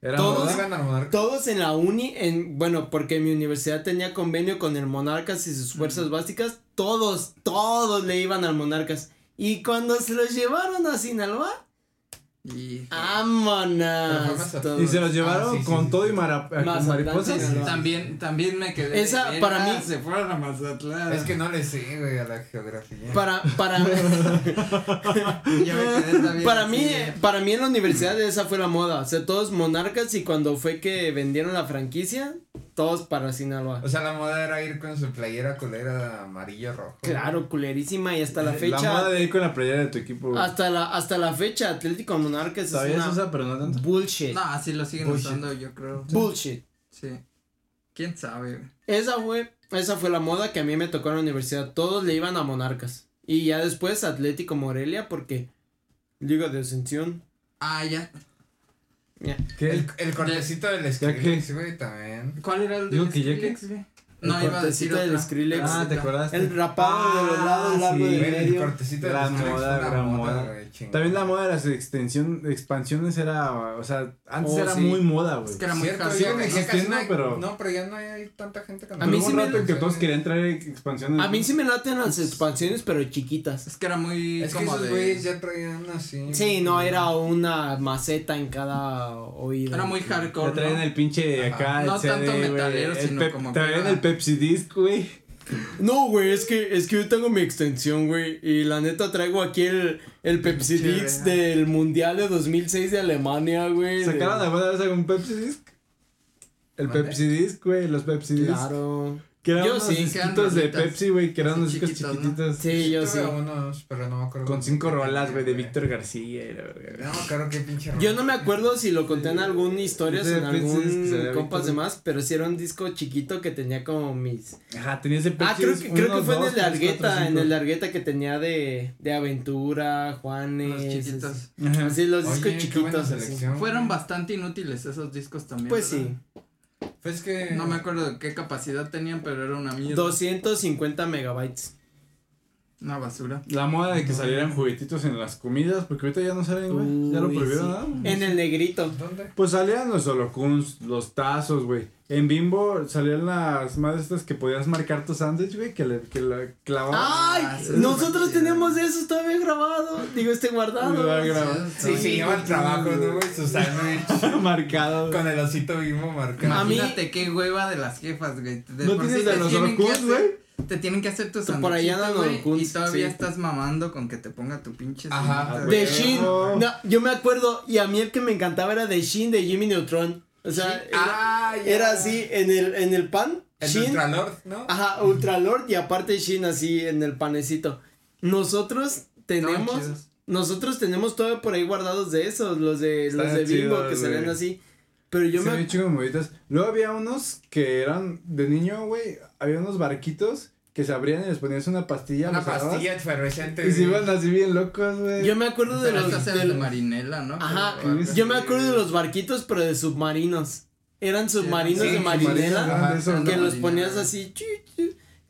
Era Todos- moda. Todos en la uni, en, bueno, porque mi universidad tenía convenio con el Monarcas y sus fuerzas básicas, todos, todos le iban al Monarcas. Y cuando se los llevaron a Sinaloa, y vámonos. Y se los llevaron Ah, sí, con sí, todo sí. y mara- con Mazatlán, mariposas. También también me quedé Esa, de, para "Verga, mí- se fueron a Mazatlán Es que no le sé, güey, a la geografía. Para, para, Yo me quedé también para así mí, para mí en la universidad esa fue la moda. O sea, todos monarcas y cuando fue que vendieron la franquicia, todos para Sinaloa. O sea, la moda era ir con su playera culera amarillo-rojo. Claro, culerísima y hasta la La fecha. moda de ir con la playera de tu equipo. güey. Hasta la, hasta la fecha, Atlético Monarcas es una se usa, pero no tanto. bullshit. no así lo siguen Bullshit. usando yo creo Bullshit. sí quién sabe güey? Esa fue, esa fue la moda que a mí me tocó en la universidad. Todos le iban a Monarcas. Y ya después Atlético Morelia porque Liga de Ascensión. ah ya ¿Qué? El, el cortecito del? Skrillex, güey, también. ¿cuál era el Digo de que ya Skrillex, güey? El no iba a decir del Skrillex. Ah, te acordaste. El rapado de los lados, largo de. Güey, el medio. cortecito Gran Skrillex moda, gran moda. güey, chingón. También la moda de las extensión, expansiones era, o sea, antes Oh, era sí. muy moda, güey. es que era muy existiendo, no pero- No, pero ya no hay tanta gente con A mí sí me- rato en que todos querían traer expansiones. A mí sí me laten las expansiones, pero chiquitas. es que era muy Es que como esos güeyes ya traían así. Sí, no, era una maceta en cada oído. era muy hardcore traían el pinche acá, No el CD, tanto metalero, sino como que Traían el Pepsi Disc, güey. No, güey, es que, es que yo tengo mi extensión, güey. Y la neta traigo aquí el, el Pepsi ¿no? del Mundial de 2006 de Alemania, güey. de- ¿Sacaron alguna vez algún Pepsi Disc? El. Pepsi Disc, güey, los Pepsi Disc. Claro. Que eran Yo unos sí. disquitos de. Pepsi, güey, que eran unos discos chiquititos. Sí, yo sí. tuve unos, pero no me acuerdo. Con cinco rolas, güey, de Víctor García. y la verga. No acuerdo qué pinche rola. Yo no me acuerdo si lo conté en alguna historia o en algún compas de más, pero sí era un disco chiquito que tenía como mis... Ajá, tenía ese Pepsi Ah, creo que, creo que fue en el de tres, cuatro, Argueta, en el de Argueta que tenía de, de Aventura, Juanes. los chiquitos Ajá. Así los discos Oye, chiquitos. fueron bastante inútiles esos discos también Pues ¿verdad? sí, Pues que. no me acuerdo de qué capacidad tenían pero era una mierda 250 megabytes. una basura La moda de que salieran juguetitos en las comidas, porque ahorita ya no salen, güey. Ya lo prohibieron, sí. ¿no? En el negrito. ¿Dónde? Pues salían los holocuns, los tazos, güey. En Bimbo salían las madres estas que podías marcar tu sándwich, güey, que le que la clavabas. ¡Ay! Ah, nosotros teníamos eso todavía grabado. Digo, este guardado. Lo grabado. Sí, sí, lleva el trabajo, ¿no, güey? Su sándwich marcado. con el osito vivo marcado. A mí- Imagínate qué hueva de las jefas, güey. De ¿No tienes sí de te los tienen que Orokuns, hacer- güey? Te tienen que hacer tu Tú por allá Orokuns, Y todavía sí. estás mamando con que te ponga tu pinche Ajá. Ah. De. Shin. No, yo me acuerdo. Y a mí el que me encantaba era de Shin de Jimmy Neutron. O sea, era, Ah, era así en el, en el pan. El Shin. Ultralord, ¿no? Ajá, Ultralord y aparte Shin así en el panecito. Nosotros tenemos. Nosotros tenemos todavía por ahí guardados de esos, los de los de Bimbo chidos, que güey. así. Pero yo me chido. Luego había unos que eran de niño, güey. Había unos barquitos que se abrían y les ponías una pastilla. Una pastilla efervescente. Y se iban así bien locos, güey. yo me acuerdo de los de marinela, ¿no? Ajá, yo me acuerdo de los barquitos pero de submarinos. Eran submarinos Sí, de marinela Ajá, que ¿no? los marinela. ponías así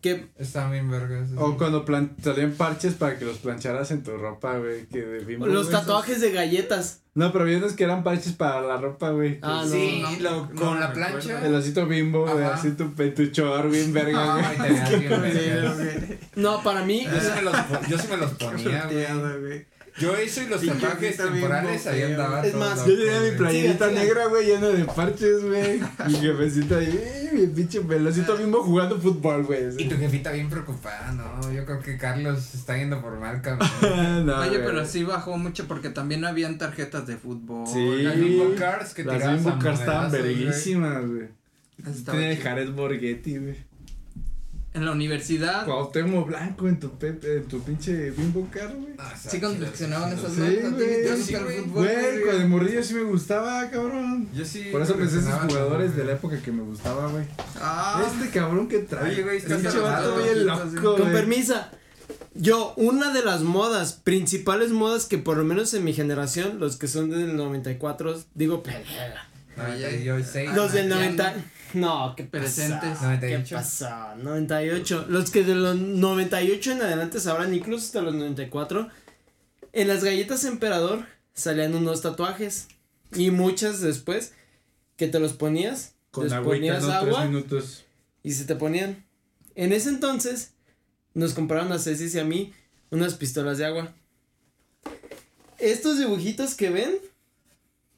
que Están bien vergas. O cuando plan salían parches para que los plancharas en tu ropa, güey. Que de Bimbo, los güey. tatuajes de galletas. No, pero había unos que eran parches para la ropa, güey. Ah, no. Sí, no, lo- no con la recuerdo. plancha. El osito bimbo, güey. Así tu, tu chor bien verga, güey. Bien vergas. No, para mí, Yo sí me los, yo sí me los ponía, güey. Yo eso y los tatuajes bien temporales ahí andaba. Es más, Yo tenía mi playerita negra, güey, llena de parches, güey. Mi jefecita ahí, mi pinche pelocito bimbo jugando fútbol, güey. Y tu jefita bien preocupada, no, yo creo que Carlos está yendo por mal camino. No, Oye, güey. pero sí bajó mucho porque también no habían tarjetas de fútbol. Sí. Las Bimbo Cards que Las bimbo estaban verguísimas, güey. Chido. Jared Borghetti, güey. En la universidad Cuauhtémoc Blanco en tu, pe- en tu pinche bimbo card, güey. Ah, está sí confeccionaban sí, esas Sí, notas. güey, ¿Te yo gusta sí, güey. Güey, con el morrillo sí me gustaba, cabrón. Yo sí. Por eso pensé en esos jugadores de la época que me gustaba, güey. Ah, Este cabrón que trae. Oye, güey, vato bien loco, con permisa. Yo, una de las modas, principales modas que por lo menos en mi generación, los que son del 94, digo, pelea. 96. Los del ya 90. No, qué Presentes. pasó, ¿Qué 98. pasó? 98. Los que de los 98 en adelante sabrán, incluso hasta los 94. En las galletas emperador salían unos tatuajes. Y muchas después que te los ponías. Con les agüita, ponías ¿no? agua Tres minutos. y se te ponían. En ese entonces nos compraron a Ceci y a mí unas pistolas de agua. Estos dibujitos que ven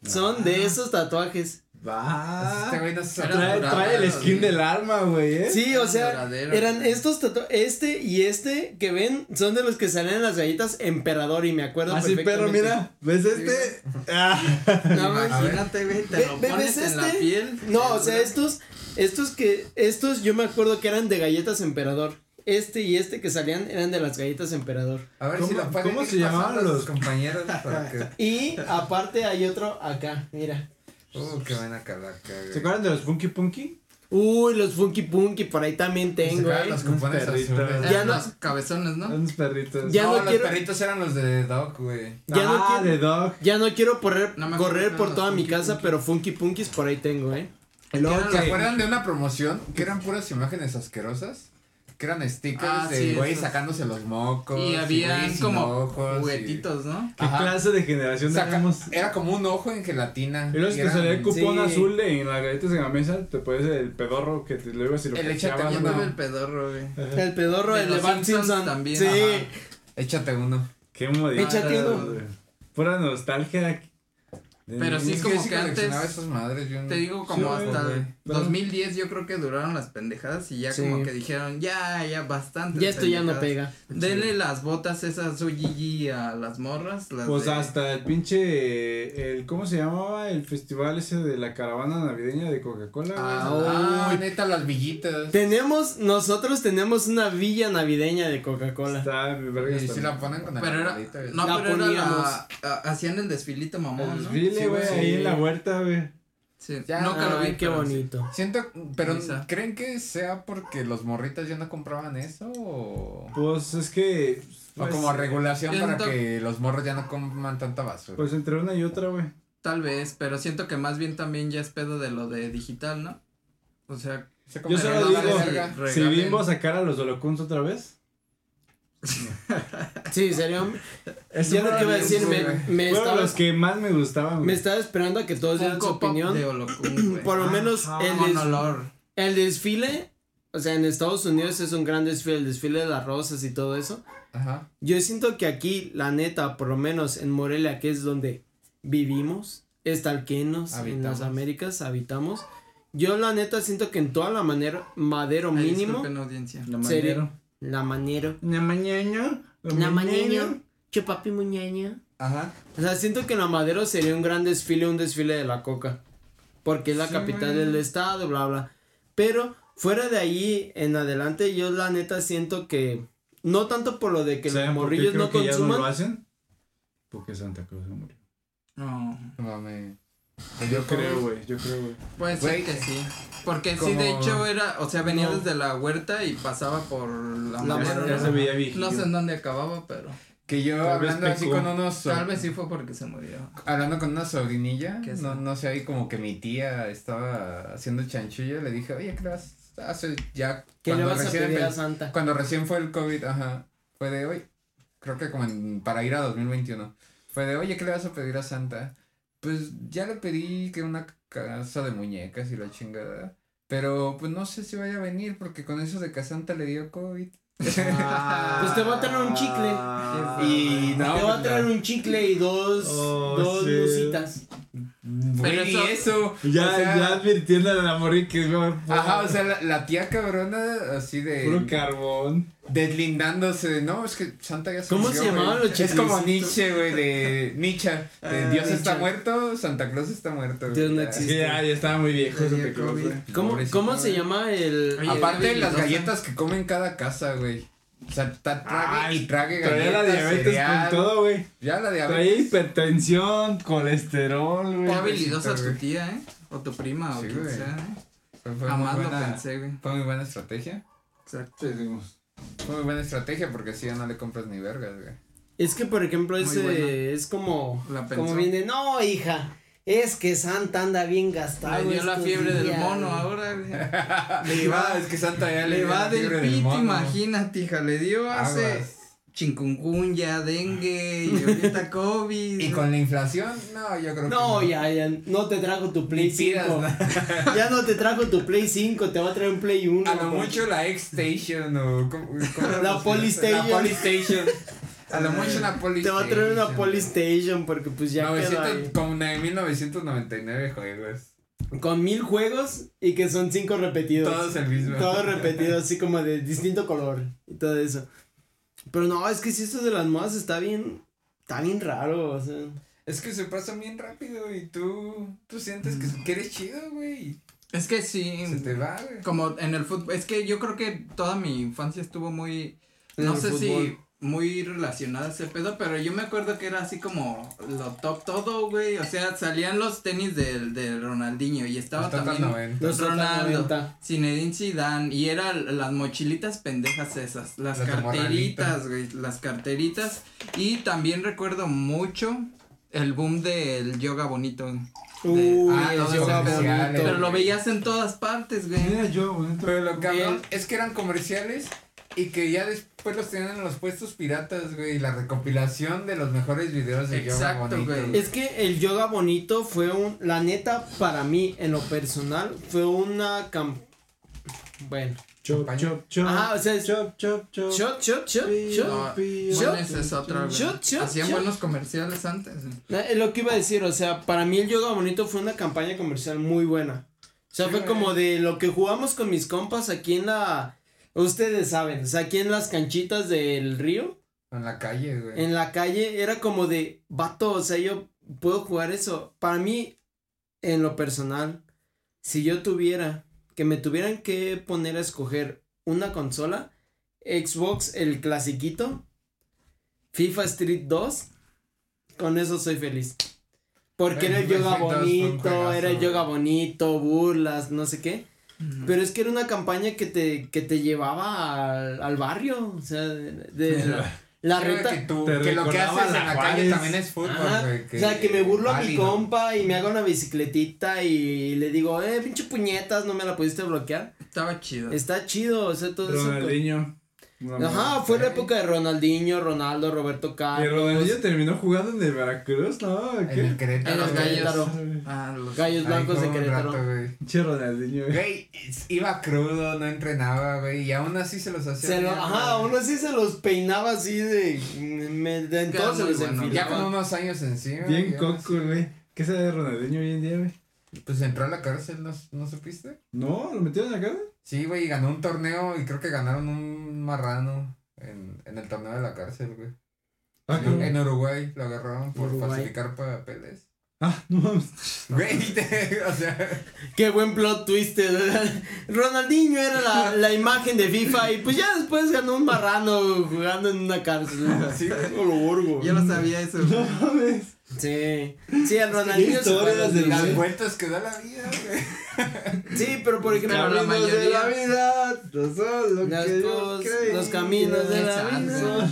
son de esos tatuajes. Va. Este güey no se Trae, trae el skin del alma, güey, ¿eh? Sí, o Eran sea, eran güey. estos tatuajes, este y este que ven son de los que salen en las galletas emperador y me acuerdo Así, pero perfectamente. mira, ¿ves este? Ah. No. Imagínate, güey, te Ve- lo ve- pones ¿ves en la este? piel. No, o sea, estos, estos que, estos yo me acuerdo que eran de galletas emperador. Este y este que salían eran de las galletas emperador. A ver ¿Cómo- si pueden cómo se llamaban los- compañeros para que. Y aparte hay otro acá, mira. Uh, qué buena calaca, güey. ¿Se acuerdan de los Funky Punky? Uy, los Funky Punky, por ahí también tengo, eh. los cupones perritos. azules. Ya no- los cabezones, ¿no? Unos perritos. Ya no, no los quiero- perritos eran los de Doc, güey. Ya no ah, quiero- de Dog. Ya no quiero correr, No por toda mi casa, Punky. pero Funky Punkis por ahí tengo, eh. ¿Se que- acuerdan de una promoción que eran puras imágenes asquerosas? Que eran stickers Ah, de sí, güey esos. sacándose los mocos. Y sin como ojos, y- juguetitos, ¿no? ¿Qué Ajá. clase de generación Saca-? Era como un ojo en gelatina. Y te eran- salía el cupón Sí. azul de- en las galletas en la mesa, te puedes el pedorro que te lo ibas y lo El échate uno. tuve el pedorro, güey. Ajá. El pedorro, De el de los Simpsons Simpson. también. Sí. Ajá. Échate uno. Qué modito. Échate uno. güey. Pura nostalgia. Pero sí. Es como que antes- madres. Yo no- Te digo como Sí, hasta 2010 yo creo que duraron las pendejadas y ya Sí. como que dijeron, ya, ya bastante. Ya esto ya no pega. Denle las botas esas Gigi a las morras. Las Pues de- hasta el pinche, el, ¿cómo se llamaba? El festival ese de la caravana navideña de Coca-Cola. Ah, Uy. neta, las villitas. Tenemos, nosotros tenemos una villa navideña de Coca-Cola. Está, mi verga, Y está si bien. la ponen con era, güey. no, La pero era poníamos. la, a- hacían el desfilito mamón, El ¿no? desfile, güey. ahí en la huerta, güey. Sí, Ya, nunca lo vi, qué sí. bonito. Siento, pero. ¿creen que sea porque los morritos ya no compraban eso o, Pues es que. o pues, como regulación siento- para que los morros ya no coman tanta basura? Pues entre una y otra, güey. Tal vez, pero siento que más bien también ya es pedo de lo de digital, ¿no? O sea, Se Yo solo digo, si Bimbo sacara los Holocuns otra vez. Sí, sería un... Eso Yo lo que iba a decir, me, me fueron estaba, los que más me gustaban. me güey. estaba esperando a que todos dieran su opinión. de. Por lo menos Ajá. el, des- olor. el desfile, o sea, en Estados Unidos es un gran desfile, el desfile de las rosas y todo eso. Ajá. Yo siento que aquí, la neta, por lo menos en Morelia, que es donde vivimos, estalquenos en Habitamos. las Américas, habitamos. Yo la neta siento que en toda la manera, madero Ay, mínimo, audiencia. La sería- manera. La manero, La mañana. la mañana, chupapi muñeña. Ajá. O sea, siento que en la madero sería un gran desfile, un desfile de la coca. Porque es la Sí, capital del estado, bla, bla. Pero fuera de ahí en adelante, yo la neta siento que. No tanto por lo de que los ¿Saben por qué morrillos no que ya consuman. lo hacen? Porque Santa Claus se murió. No. No mames. Yo creo, güey. Yo creo, güey. Puede ser que sí. Porque sí, de hecho era, o sea, venía No. desde la huerta y pasaba por la, ¿no? se veía viejillo. No sé en dónde acababa, pero Que yo Tal hablando así con unos. tal vez sí fue porque se murió. Hablando con una sobrinilla, no, no sé, ahí como que mi tía estaba haciendo chanchullo, le dije, oye, ¿qué le vas a hacer ya? ¿Qué le cuando vas a recién pedir a Santa? Cuando recién fue el COVID, ajá, fue de hoy, creo que como en, para ir a 2021, fue de, oye, ¿qué le vas a pedir a Santa? Pues ya le pedí que una casa de muñecas y la chingada, pero pues no sé si vaya a venir porque con eso de que a Santa le dio COVID. Pues te va a traer un chicle. Y no, te va a pues, traer un chicle y dos, Oh, dos sí. lucitas. Güey, Pero y eso- eso. Ya, o sea, ya advirtiendo a la morri que Ajá, o sea, la, la tía cabrona, así de. puro carbón. deslindándose de, no, es que Santa ya se ¿Cómo murió, se llamaban güey". los Es como? Nietzsche, güey, de Nietzsche. De Ah, Dios está Nietzsche. muerto, Santa Claus está muerto. güey, Dios no existe. ya, ya estaba muy viejo. ¿Cómo, ¿Cómo se llama el...? Aparte, era las galletas que come en cada casa, güey. O sea, está trague Ay, y trague Traía galletas, la diabetes cereal. con todo, güey. Ya la Traía diabetes. hipertensión, colesterol, güey. Qué habilidosa tu tía, ¿eh? O tu prima, o Sí, quien güey. sea, ¿eh? Fue, fue muy Jamás lo buena, pensé, güey. fue muy buena estrategia. Exacto. Fue muy buena estrategia porque así ya no le compras ni vergas, güey. Es que, por ejemplo, ese bueno. es como... La pensó. Como viene, no, hija, es que Santa anda bien gastado Le dio la fiebre del días". mono ahora, güey. Le va, es que Santa ya Le va del mono. imagínate, hija. Le dio hace Aguas. chikungunya, dengue y ahorita COVID. Y con la inflación, no, yo creo No, que ya, ya, no te trajo tu Play Ni pidas, 5. ya no te trajo tu Play 5, te va a traer un Play 1. A lo mucho la X-Station o. ¿cómo- cómo La Polystation. La Polystation. A lo mucho una Polystation. Te va a traer una Polystation porque pues ya quedó 900, ahí. como de 1999 juegos. Con mil juegos y que son cinco repetidos. Todos el mismo. Todo repetido, así como de distinto color y todo eso. Pero no, es que si esto de las modas está bien, está bien raro, o sea. Es que se pasan bien rápido y tú, tú sientes que, que eres chido, güey. Es que sí. Se te va, güey. Como en el fútbol. Es que yo creo que toda mi infancia estuvo muy. En No sé si. Muy relacionada a ese pedo, pero yo me acuerdo que era así como lo top todo, güey. O sea, salían los tenis del de Ronaldinho y estaba también. 90. Los Ronaldo, 90. Zinedine Zidane y eran las mochilitas pendejas esas, las carteritas, güey, las carteritas y también recuerdo mucho el boom del yoga bonito. de- Uy, ah, el los yoga comerciales. bonito. pero lo veías en todas partes, güey. Mira yo, bonito. Pero lo cabrón es que eran comerciales y que ya después los tenían en los puestos piratas, güey. y La recopilación de los mejores videos de yoga Exacto, bonito. güey. Es que el yoga bonito fue un, la neta, para mí, en lo personal, fue una cam... Bueno. Chop, chop, chop. Ajá, o sea, es- Chop, chop, chop. Shot, shot, shot, shot. No, bueno, esa es otra, güey. shot, shot, Hacían buenos comerciales antes. Es lo que iba a decir, o sea, para mí el yoga bonito fue una campaña comercial muy buena. O sea, Sí, fue güey. como de lo que jugamos con mis compas aquí en la... Ustedes saben, o sea, aquí en las canchitas del río, En la calle, güey. en la calle, era como de, vato, o sea, yo puedo jugar eso. Para mí, en lo personal, si yo tuviera, que me tuvieran que poner a escoger una consola, Xbox, el clasiquito, FIFA Street 2, con eso soy feliz. Porque era el yoga FIFA Street 2 fue un bonito, era el yoga bonito, burlas, no sé qué. Pero es que era una campaña que te, que te llevaba al, al barrio, o sea, de, de la, la reta. que, tú, Te que lo que haces en la calle también es fútbol, o sea, que me burlo a mi compa y me hago una bicicletita y le digo, eh, pinche puñetas, no me la pudiste bloquear. Estaba chido. Está chido, o sea, todo eso. Ronaldinho. No, Ajá, no, fue la época de Ronaldinho, Ronaldo, Roberto Y Carlos. Ronaldinho terminó jugando en el Veracruz, ¿no? En ¿Qué? el Querétaro. En los gallos. Ah, los Gallos Blancos de Querétaro. Che Ronaldinho, güey. Güey, iba crudo, no entrenaba, güey, y aún así se los hacía. Se lo- bien, ajá, güey. uno sí se los peinaba así de. me- de en Queda todo se muy les bueno. Ya con unos años encima. Bien coco, güey. ¿Qué sabe de Ronaldinho hoy en día, güey? Pues entró a la cárcel, ¿no, ¿no supiste? No, lo metieron acá. Sí, güey, y ganó un torneo y creo que ganaron un marrano en, en el torneo de la cárcel, güey. Ah, En- en Uruguay lo agarraron por Uruguay. falsificar papeles. Ah, no mames. Güey, te- o sea, Qué buen plot twist. ¿verdad? Ronaldinho era la, la imagen de FIFA y pues ya después ganó un marrano jugando en una cárcel. sí, lo borgo. Yo lo sabía eso. No mames. Sí. Sí, el Ronaldinho Las vueltas que da la vida, güey. Sí, pero por ejemplo. Pero la Caminos de mayoría- la vida no son lo Las que yo cos- los caminos de la vida.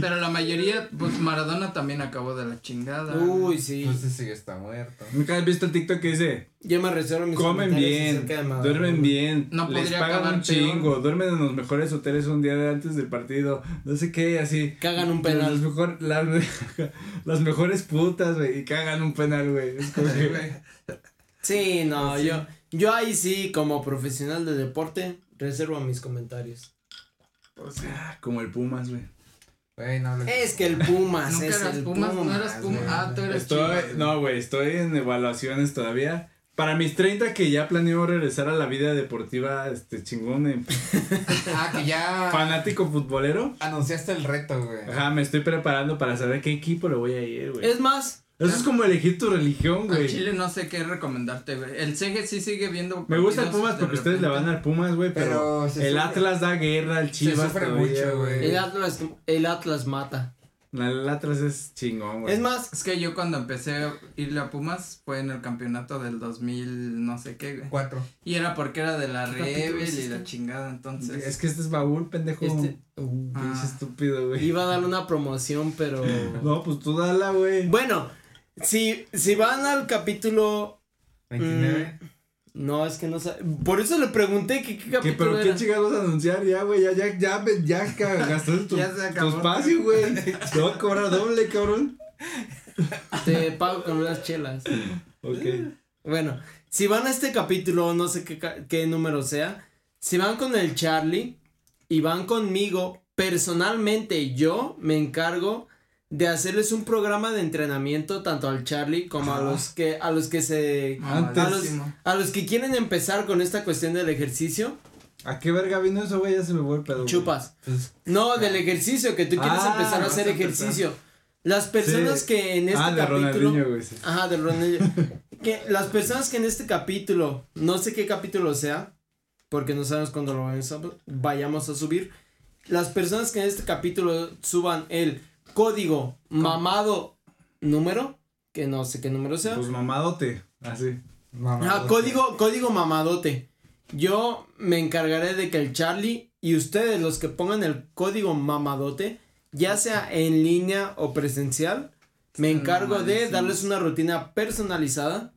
Pero la mayoría, pues Maradona también acabó de la chingada. Uy, sí. Pues ese sí está muerto. Nunca has visto el TikTok que dice, Yo me reservo mis comen bien, duermen bien, No les podría pagan un peor. chingo, duermen en los mejores hoteles un día antes del partido, no sé qué, así. Cagan un Las, penal. mejor, las, las mejores putas, güey, y cagan un penal, güey. Es como Sí, que- güey. Sí, no, yo, yo ahí sí, como profesional de deporte, reservo mis comentarios. Pues sí. Como el Pumas, güey. Güey, no Es que el Pumas Nunca es eras el Pumas, no eras Pumas. Ah, tú eres Estoy, Chivas. no, güey, estoy en evaluaciones todavía. Para mis 30 que ya planeo regresar a la vida deportiva, este, chingón, eh, Ah, que ya fanático futbolero. anunciaste el reto, güey. Ajá, me estoy preparando para saber qué equipo le voy a ir, güey. Es más, Eso es como elegir tu religión, Al güey. Chile no sé qué recomendarte, güey. El CG sí sigue viendo. Me gusta el Pumas porque ustedes le van al Pumas, güey, pero, Pero se el sufre. Atlas da guerra, el Chivas sufre todavía, mucho, güey. el Atlas, el Atlas mata. El Atlas es chingón, güey. Es más, Es que yo cuando empecé a irle a Pumas fue en el campeonato del 2000, no sé qué, güey. Cuatro. Y era porque era de la ¿Qué capítulo Rebel y la este? chingada, entonces. es que este es baúl, pendejo. este, uh, Ah. Estúpido, güey. iba a dar una promoción, pero... No, pues tú dala, güey. Bueno, si, si van al capítulo... 29. No, es que no sé. Por eso le pregunté que qué ¿Qué, capítulo pero era. qué chingados vas a anunciar ya, güey? Ya, ya, ya, ya, ya gastaste tu, Ya se tu acabó. espacio, güey. Te voy a cobrar doble, cabrón. Te pago con unas chelas. Ok. Bueno, si van a este capítulo, no sé qué, ca- qué número sea, si van con el Charlie y van conmigo, personalmente yo me encargo de hacerles un programa de entrenamiento tanto al Charlie como a Ajá. los que a los que se Antes- a los, a los que quieren empezar con esta cuestión del ejercicio, ¿A qué verga vino eso, güey? Ya se me fue el pedo. chupas. Pues, No, del ejercicio, que tú quieres Ah, empezar a hacer a empezar. ejercicio. Las personas Sí. que en este ah, de capítulo güey. sí. Ajá, del Ronaldinho. que las personas que en este capítulo, no sé qué capítulo sea, porque no sabemos cuándo lo a, vayamos a subir. Las personas que en este capítulo suban el código mamado número, que no sé qué número sea. Pues mamadote. Así. Ajá, código, código mamadote. Yo me encargaré de que el Charlie y ustedes los que pongan el código mamadote, ya sea en línea o presencial, me encargo de darles una rutina personalizada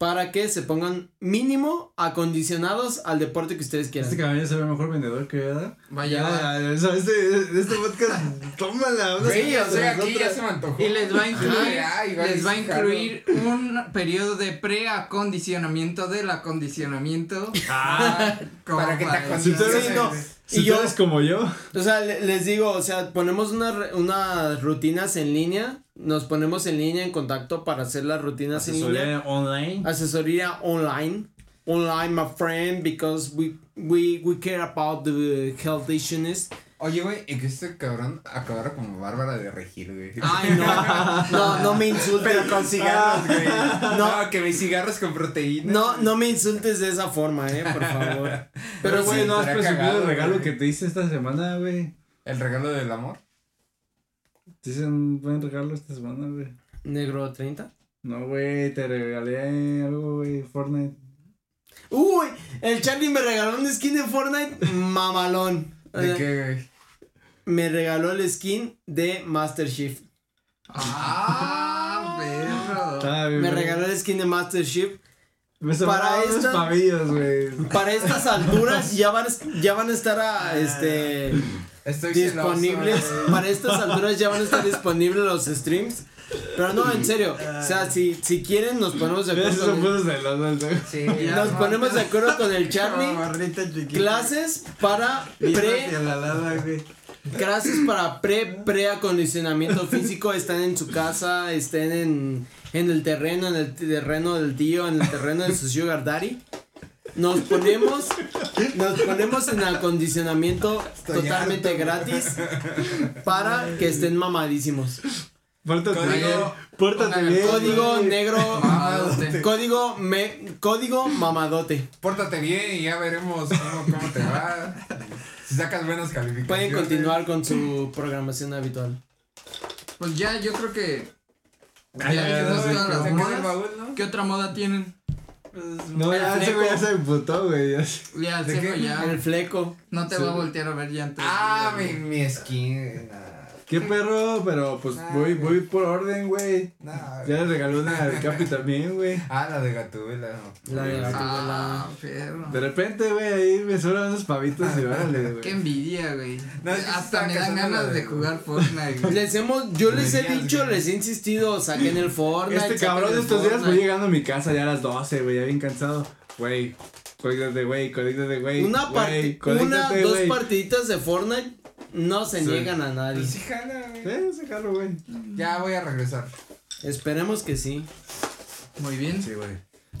para que se pongan mínimo acondicionados al deporte que ustedes quieran. Este cabrón ya se ve mejor vendedor que ¿verdad? Vaya, Ya, o sea, este, este podcast, tómala. Güey, tras estoy aquí, ya se me antojó. Y les va a incluir, Ay, les va a incluir un periodo de preacondicionamiento del acondicionamiento. Ah, para que te eres- Sí, no. Si Y yo- eres como yo. O sea, le- les digo, o sea, ponemos una unas rutinas en línea, nos ponemos en línea en contacto para hacer las rutinas en línea. Asesoría online. asesoría online online my friend because we we we care about the health issues Oye, güey, y que este cabrón acabara como Bárbara de Regil, güey. ay no no no me insultes Pero con cigarros, güey. No. No, que mis cigarros con proteína. no no me insultes de esa forma eh por favor Pero, güey, sí, no has presumido cagado, el regalo güey. que te hice esta semana, güey. El regalo del amor. Te hice un buen regalo esta semana, güey. negro 30 No, güey, te regalé algo, güey, Fortnite. uy el Charlie me regaló un skin de Fortnite mamalón ¿De qué, güey? Me regaló el skin de Master Chief Ah, perro. Ah, me regaló el skin de Master Chief Me Para esta- pavillos, güey. Para estas alturas ya van, a- ya van a estar a, este, Estoy disponibles. celoso. Para estas alturas ya van a estar disponibles los streams. Pero no, en serio. O sea, si, si quieren, nos ponemos de acuerdo. con güey. Sí. Ya, Nos no, ponemos de acuerdo con el Charlie. Clases para pre Clases para pre pre acondicionamiento físico están en su casa, estén en, en el terreno, en el terreno del tío, en el terreno de su sugar daddy. Nos ponemos, nos ponemos en acondicionamiento totalmente gratis para que estén mamadísimos. Pórtate Código- bien. Pórtate. Código negro, Mamadote. código me, código mamadote. Pórtate bien y ya veremos cómo, cómo te va. Si sacas buenas calificaciones. Pueden continuar con su programación habitual. Pues ya, yo creo que. Ay, ya todas las Saca el modas. baúl, ¿no? ¿Qué otra moda tienen? No, ya ese güey ya fleco. se emputó, güey. ya el ¿De cejo qué? ya. El fleco. No te Sí. va a voltear a ver ya antes. Ah, mi, mi skin. Qué perro, pero pues Ah, voy, güey. voy por orden, güey. nah. Ya le regaló una al Capi también, güey. Ah, la de Gatubela. La de Ah, perro. De repente, güey, ahí me sobran unos pavitos y órale, güey. Qué envidia, güey. No, Hasta me dan ganas de- de jugar Fortnite, güey. Les hemos, yo les he dicho, güey. les he insistido, saquen el Fortnite. Este cabrón el estos días voy llegando a mi casa ya a las 12, güey, ya bien cansado. Güey, conéctate, güey, conéctate, güey. Una, güey, una, dos partiditas de Fortnite no se Sí. niegan a nadie. Pues sí, jala, güey. Eh, se jalo, güey. Ya voy a regresar. Esperemos que sí. Muy bien. Sí, güey.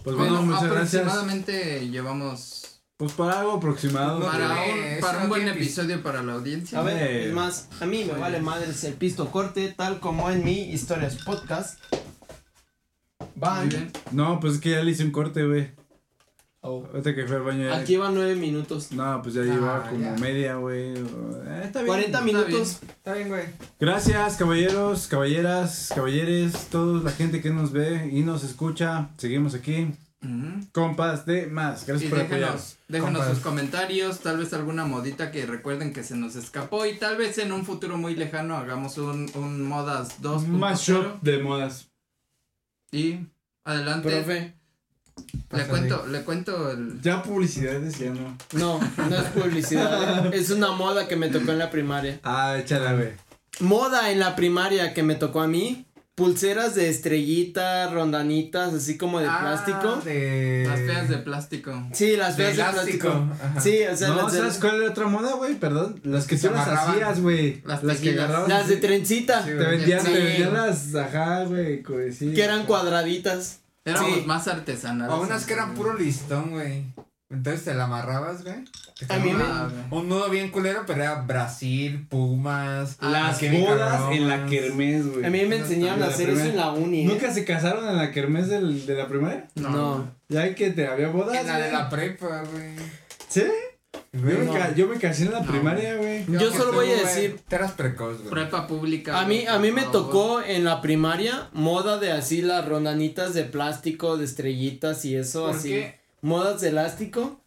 Pues Bueno, bueno, muchas gracias. aproximadamente llevamos Pues para algo aproximado. Para un, para un buen pis- episodio para la audiencia. A ver, Eh. es más, a mí me vale madres el pisto corte, tal como en mi Historias Podcast. Bien. No, pues es que ya le hice un corte, güey. Oh. Ahorita que fue al baño ya. Aquí van nueve minutos. No, pues ya Ah, lleva como ya. media, güey. Eh, está bien. 40 Está minutos. Está bien, güey. Gracias, caballeros, caballeras, caballeres, toda la gente que nos ve y nos escucha. Seguimos aquí. Ujú. Compas de más. Y Gracias por apoyar. déjenos, déjenos Compas. sus comentarios, tal vez alguna modita que recuerden que se nos escapó y tal vez en un futuro muy lejano hagamos un, un modas 2.0 Más shop de modas. y adelante Profe. Le cuento le cuento el Ya publicidad decía, ¿no? No, no es publicidad. es una moda que me tocó en la primaria. Ah, échala, güey. Moda en la primaria que me tocó a mí. Pulseras de estrellita, rondanitas, así como de Ah, plástico. De... las feas de plástico Sí, las feas de plástico. Ajá. Sí, o sea, no, las, de- ¿sabes cuál era otra moda, güey? Perdón. Las que Se tú las hacías, güey. Las Las que agarrabas. las de trencita, Sí, Te vendían, Sí. te vendían las, ajá, güey, güey, sí. que eran cuadraditas. Éramos Sí. más artesanales O unas que eran puro listón, güey. Entonces te la amarrabas, güey. A mí me- Ah. Un nudo bien culero, pero era Brasil, Pumas. Las Química bodas en la kermés, güey. A mí me enseñaron a hacer eso en la uni. ¿eh? ¿Nunca se casaron en la kermés del, de la primaria? No. Ya que te había bodas, En la de la prepa, güey. ¿Sí? Yo, me No. ca- yo me casé en la No. primaria, güey. Yo solo tú, voy a decir- Te eras precoz, güey. prepa pública A mí, güey, a mí me favor. tocó en la primaria moda de así las rondanitas de plástico, de estrellitas y eso, ¿Por así. qué? Modas de elástico.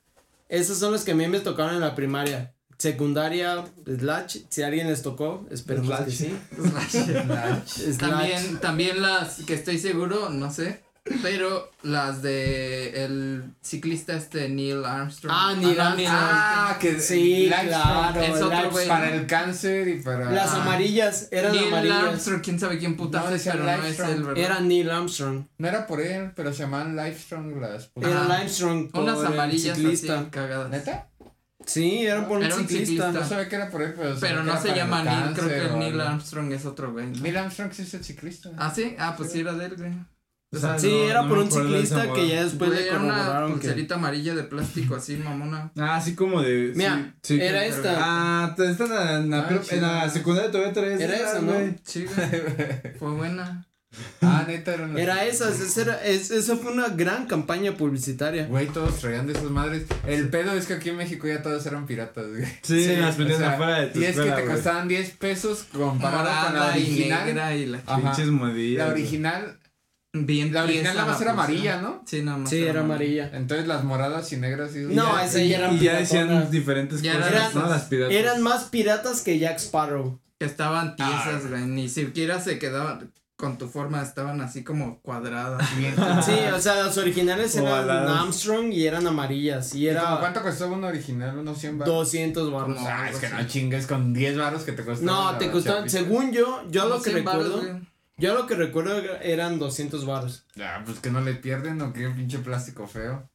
Esos son los que a mí me tocaron en la primaria. Secundaria, slash, si a alguien les tocó, esperemos Slash. que sí. Slash. También, también las que estoy seguro, no sé, pero las de el ciclista este Neil Armstrong. Ah, Neil Armstrong. Ah, que Sí, Livestrong claro. es otro güey. Para el cáncer y para. Las Ah. amarillas, eran Neil amarillas. Armstrong, quién sabe quién puta No, es, pero no es Livestrong. él, ¿verdad? Era Neil Armstrong. No era por él, pero se llamaban Livestrong las. Era Ajá. Armstrong por Unas amarillas ciclista. así cagadas. ¿Neta? Sí, eran por un Era un ciclista. No sabía que era por él, pero. Pero no era se llama Neil, creo que Neil. Armstrong es otro güey. ¿no? Neil Armstrong sí es el ciclista. Ah, sí, ah, pues sí era de él, güey. O sea, Sí, no- era no por un esa ciclista que ya después Güey, le era una corroboraron que. pulserita amarilla de plástico así, mamona. Ah, así como de. Mira, sí, sí, era esta. Ah, esta en la, en la, Ah, prep- en la secundaria todavía traes. Era esa, ¿no? güey. Sí, güey. Fue buena. Ah, neta, era una. Era esas, esa era, es, eso fue una gran campaña publicitaria. Güey, todos traían de esas madres. El pedo es que aquí en México ya todos eran piratas, güey. Sí, Sí, las O sea, afuera de tu y es que te güey. costaban 10 pesos comparado con la original. negra y la Ajá. Pinches modillas. La güey. original, bien la original nada más era amarilla, ¿no? Sí, nada más. Sí, era amarilla. Entonces las moradas y negras y No, ya- esa ya eran Y ya decían diferentes Ya cosas, eran- ¿no? Las piratas. Eran más piratas que Jack Sparrow. Que estaban Ah, tiesas, güey. Ni siquiera se quedaban. con tu forma estaban así como cuadradas. Bien. Sí, o sea, las originales eran. Armstrong y eran amarillas. Y ¿Y como era ¿Cuánto costó uno original? ¿Unos 100 baros? 200 baros. Ah, es que no chingues con 10 baros que te costaron. No, te costaban, según yo, yo lo que 100 varos, recuerdo. Yo lo que recuerdo eran 200 baros. Ah, pues que no le pierden o qué pinche plástico feo.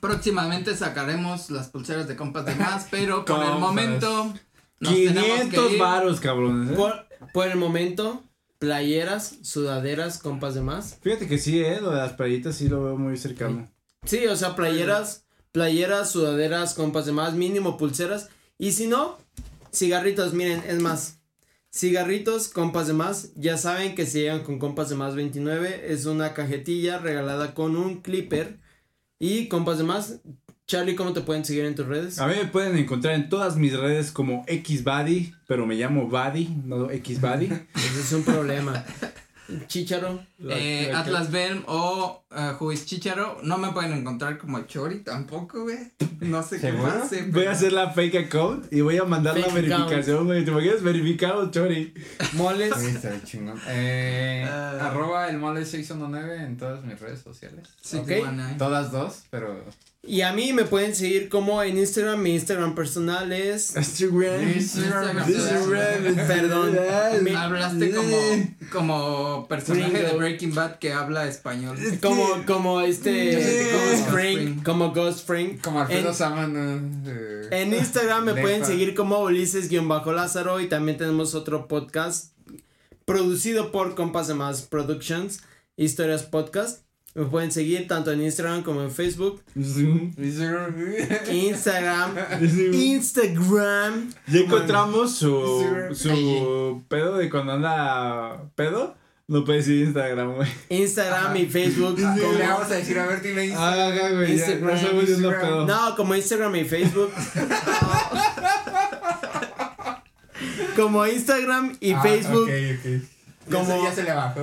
Próximamente sacaremos las pulseras de compas de más, pero por el momento nos tenemos que 500 ir. varos, cabrones. ¿eh? Por, por el momento, playeras, sudaderas, compas de más. Fíjate que sí, eh, lo de las playitas sí lo veo muy cercano. Sí, o sea, playeras, playeras, sudaderas, compas de más, mínimo pulseras. Y si no, cigarritos, miren, es más. Cigarritos, compas de más, ya saben que se llegan con compas de más 29, es una cajetilla regalada con un clipper y compas de más. Charlie, ¿cómo te pueden seguir en tus redes? A mí me pueden encontrar en todas mis redes como XBuddy, pero me llamo Buddy, no XBuddy. Ese es un problema. Chicharo. Eh, Atlas Belm o uh, Juiz Chicharo. No me pueden encontrar como Chori tampoco, güey. No sé qué pase. Voy pero- a hacer la fake account y voy a mandar la verificación, güey. ¿Te imaginas verificado, Chori? Moles. Sí, está chingón. Eh, Ah. arroba el mole 619 en todas mis redes sociales. Sí, Ok. bueno, ahí. Todas dos, pero. Y a mí me pueden seguir como en Instagram. Mi Instagram personal es. Instagram. Instagram. Perdón. Instagram. Mi- Hablaste como, como personaje de Breaking Bad que habla español. Como, como este. Como Ghost Frank. Fring. Como Ghost Frank. Como Alfredo En-. Eh, En Instagram me pueden seguir como Ulises-Lázaro y también tenemos otro podcast producido por Compas de Más Productions, Historias Podcast. Me pueden seguir tanto en Instagram como en Facebook. Instagram. Instagram. Ya encontramos su, su pedo de cuando anda pedo. No puedes ir a Instagram, güey. Instagram y Facebook. Ah, como- Le vamos a decir, a ver, dime Instagram. Ah, acá, güey. Ya, Instagram, no Instagram. pedo. No, como Instagram y Facebook. como Instagram y Ah, Facebook. ok, ok. Como- Ya se, ya se le bajó.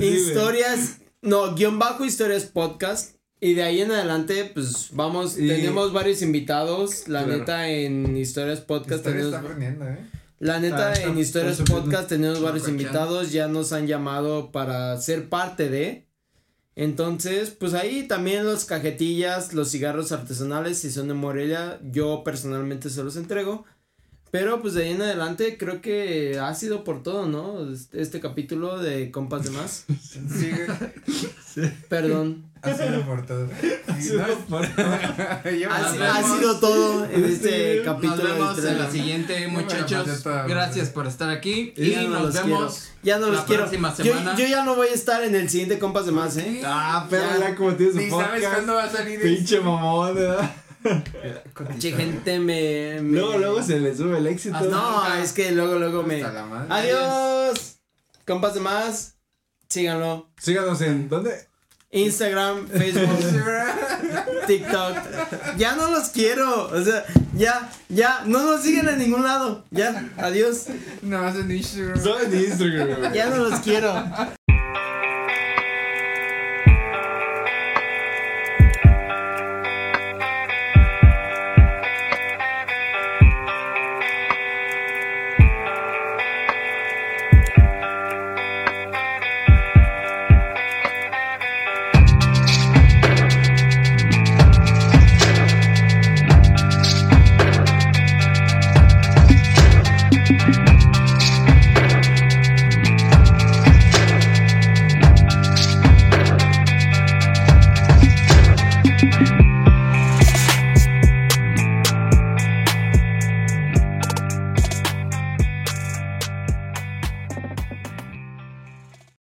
Historias, no, guion bajo historias podcast. Y de ahí en adelante, pues vamos, Y- tenemos varios invitados. La Claro. neta, en historias podcast Historia tenemos. está aprendiendo, ¿eh? La neta, Ah, está- en historias está podcast tenemos varios invitados. Ya nos han llamado para ser parte de. Entonces, pues ahí también los cajetillas, los cigarros artesanales, si son de Morelia, yo personalmente se los entrego. Pero pues de ahí en adelante creo que ha sido por todo, ¿no? Este, este capítulo de Compas de Más. Perdón. por todo. Sí, No, por- yo- Ha, Nos si- vemos. ha sido todo en este Nos capítulo. Nos vemos en la siguiente, muchachos. Gracias por estar aquí. Y nos vemos. Ya no la los quiero. próxima Yo, semana. yo ya no voy a estar en el siguiente Compas de Más, ¿eh? Ah, pero Ya. ya como tienes Ni sabes podcast. cuándo va a salir Pinche mamón, ¿verdad? Che, gente me, me- Luego, luego se le sube el éxito. Hasta No, es que luego, luego me. Hasta la madre. Adiós. Compas de Más. Síganlo. Síganos en. ¿Dónde? Instagram, Facebook, TikTok. Ya no los quiero. O sea, ya, ya. No nos siguen en ningún lado. Ya. Adiós. No, más en Instagram. Solo en Instagram. Ya no los quiero.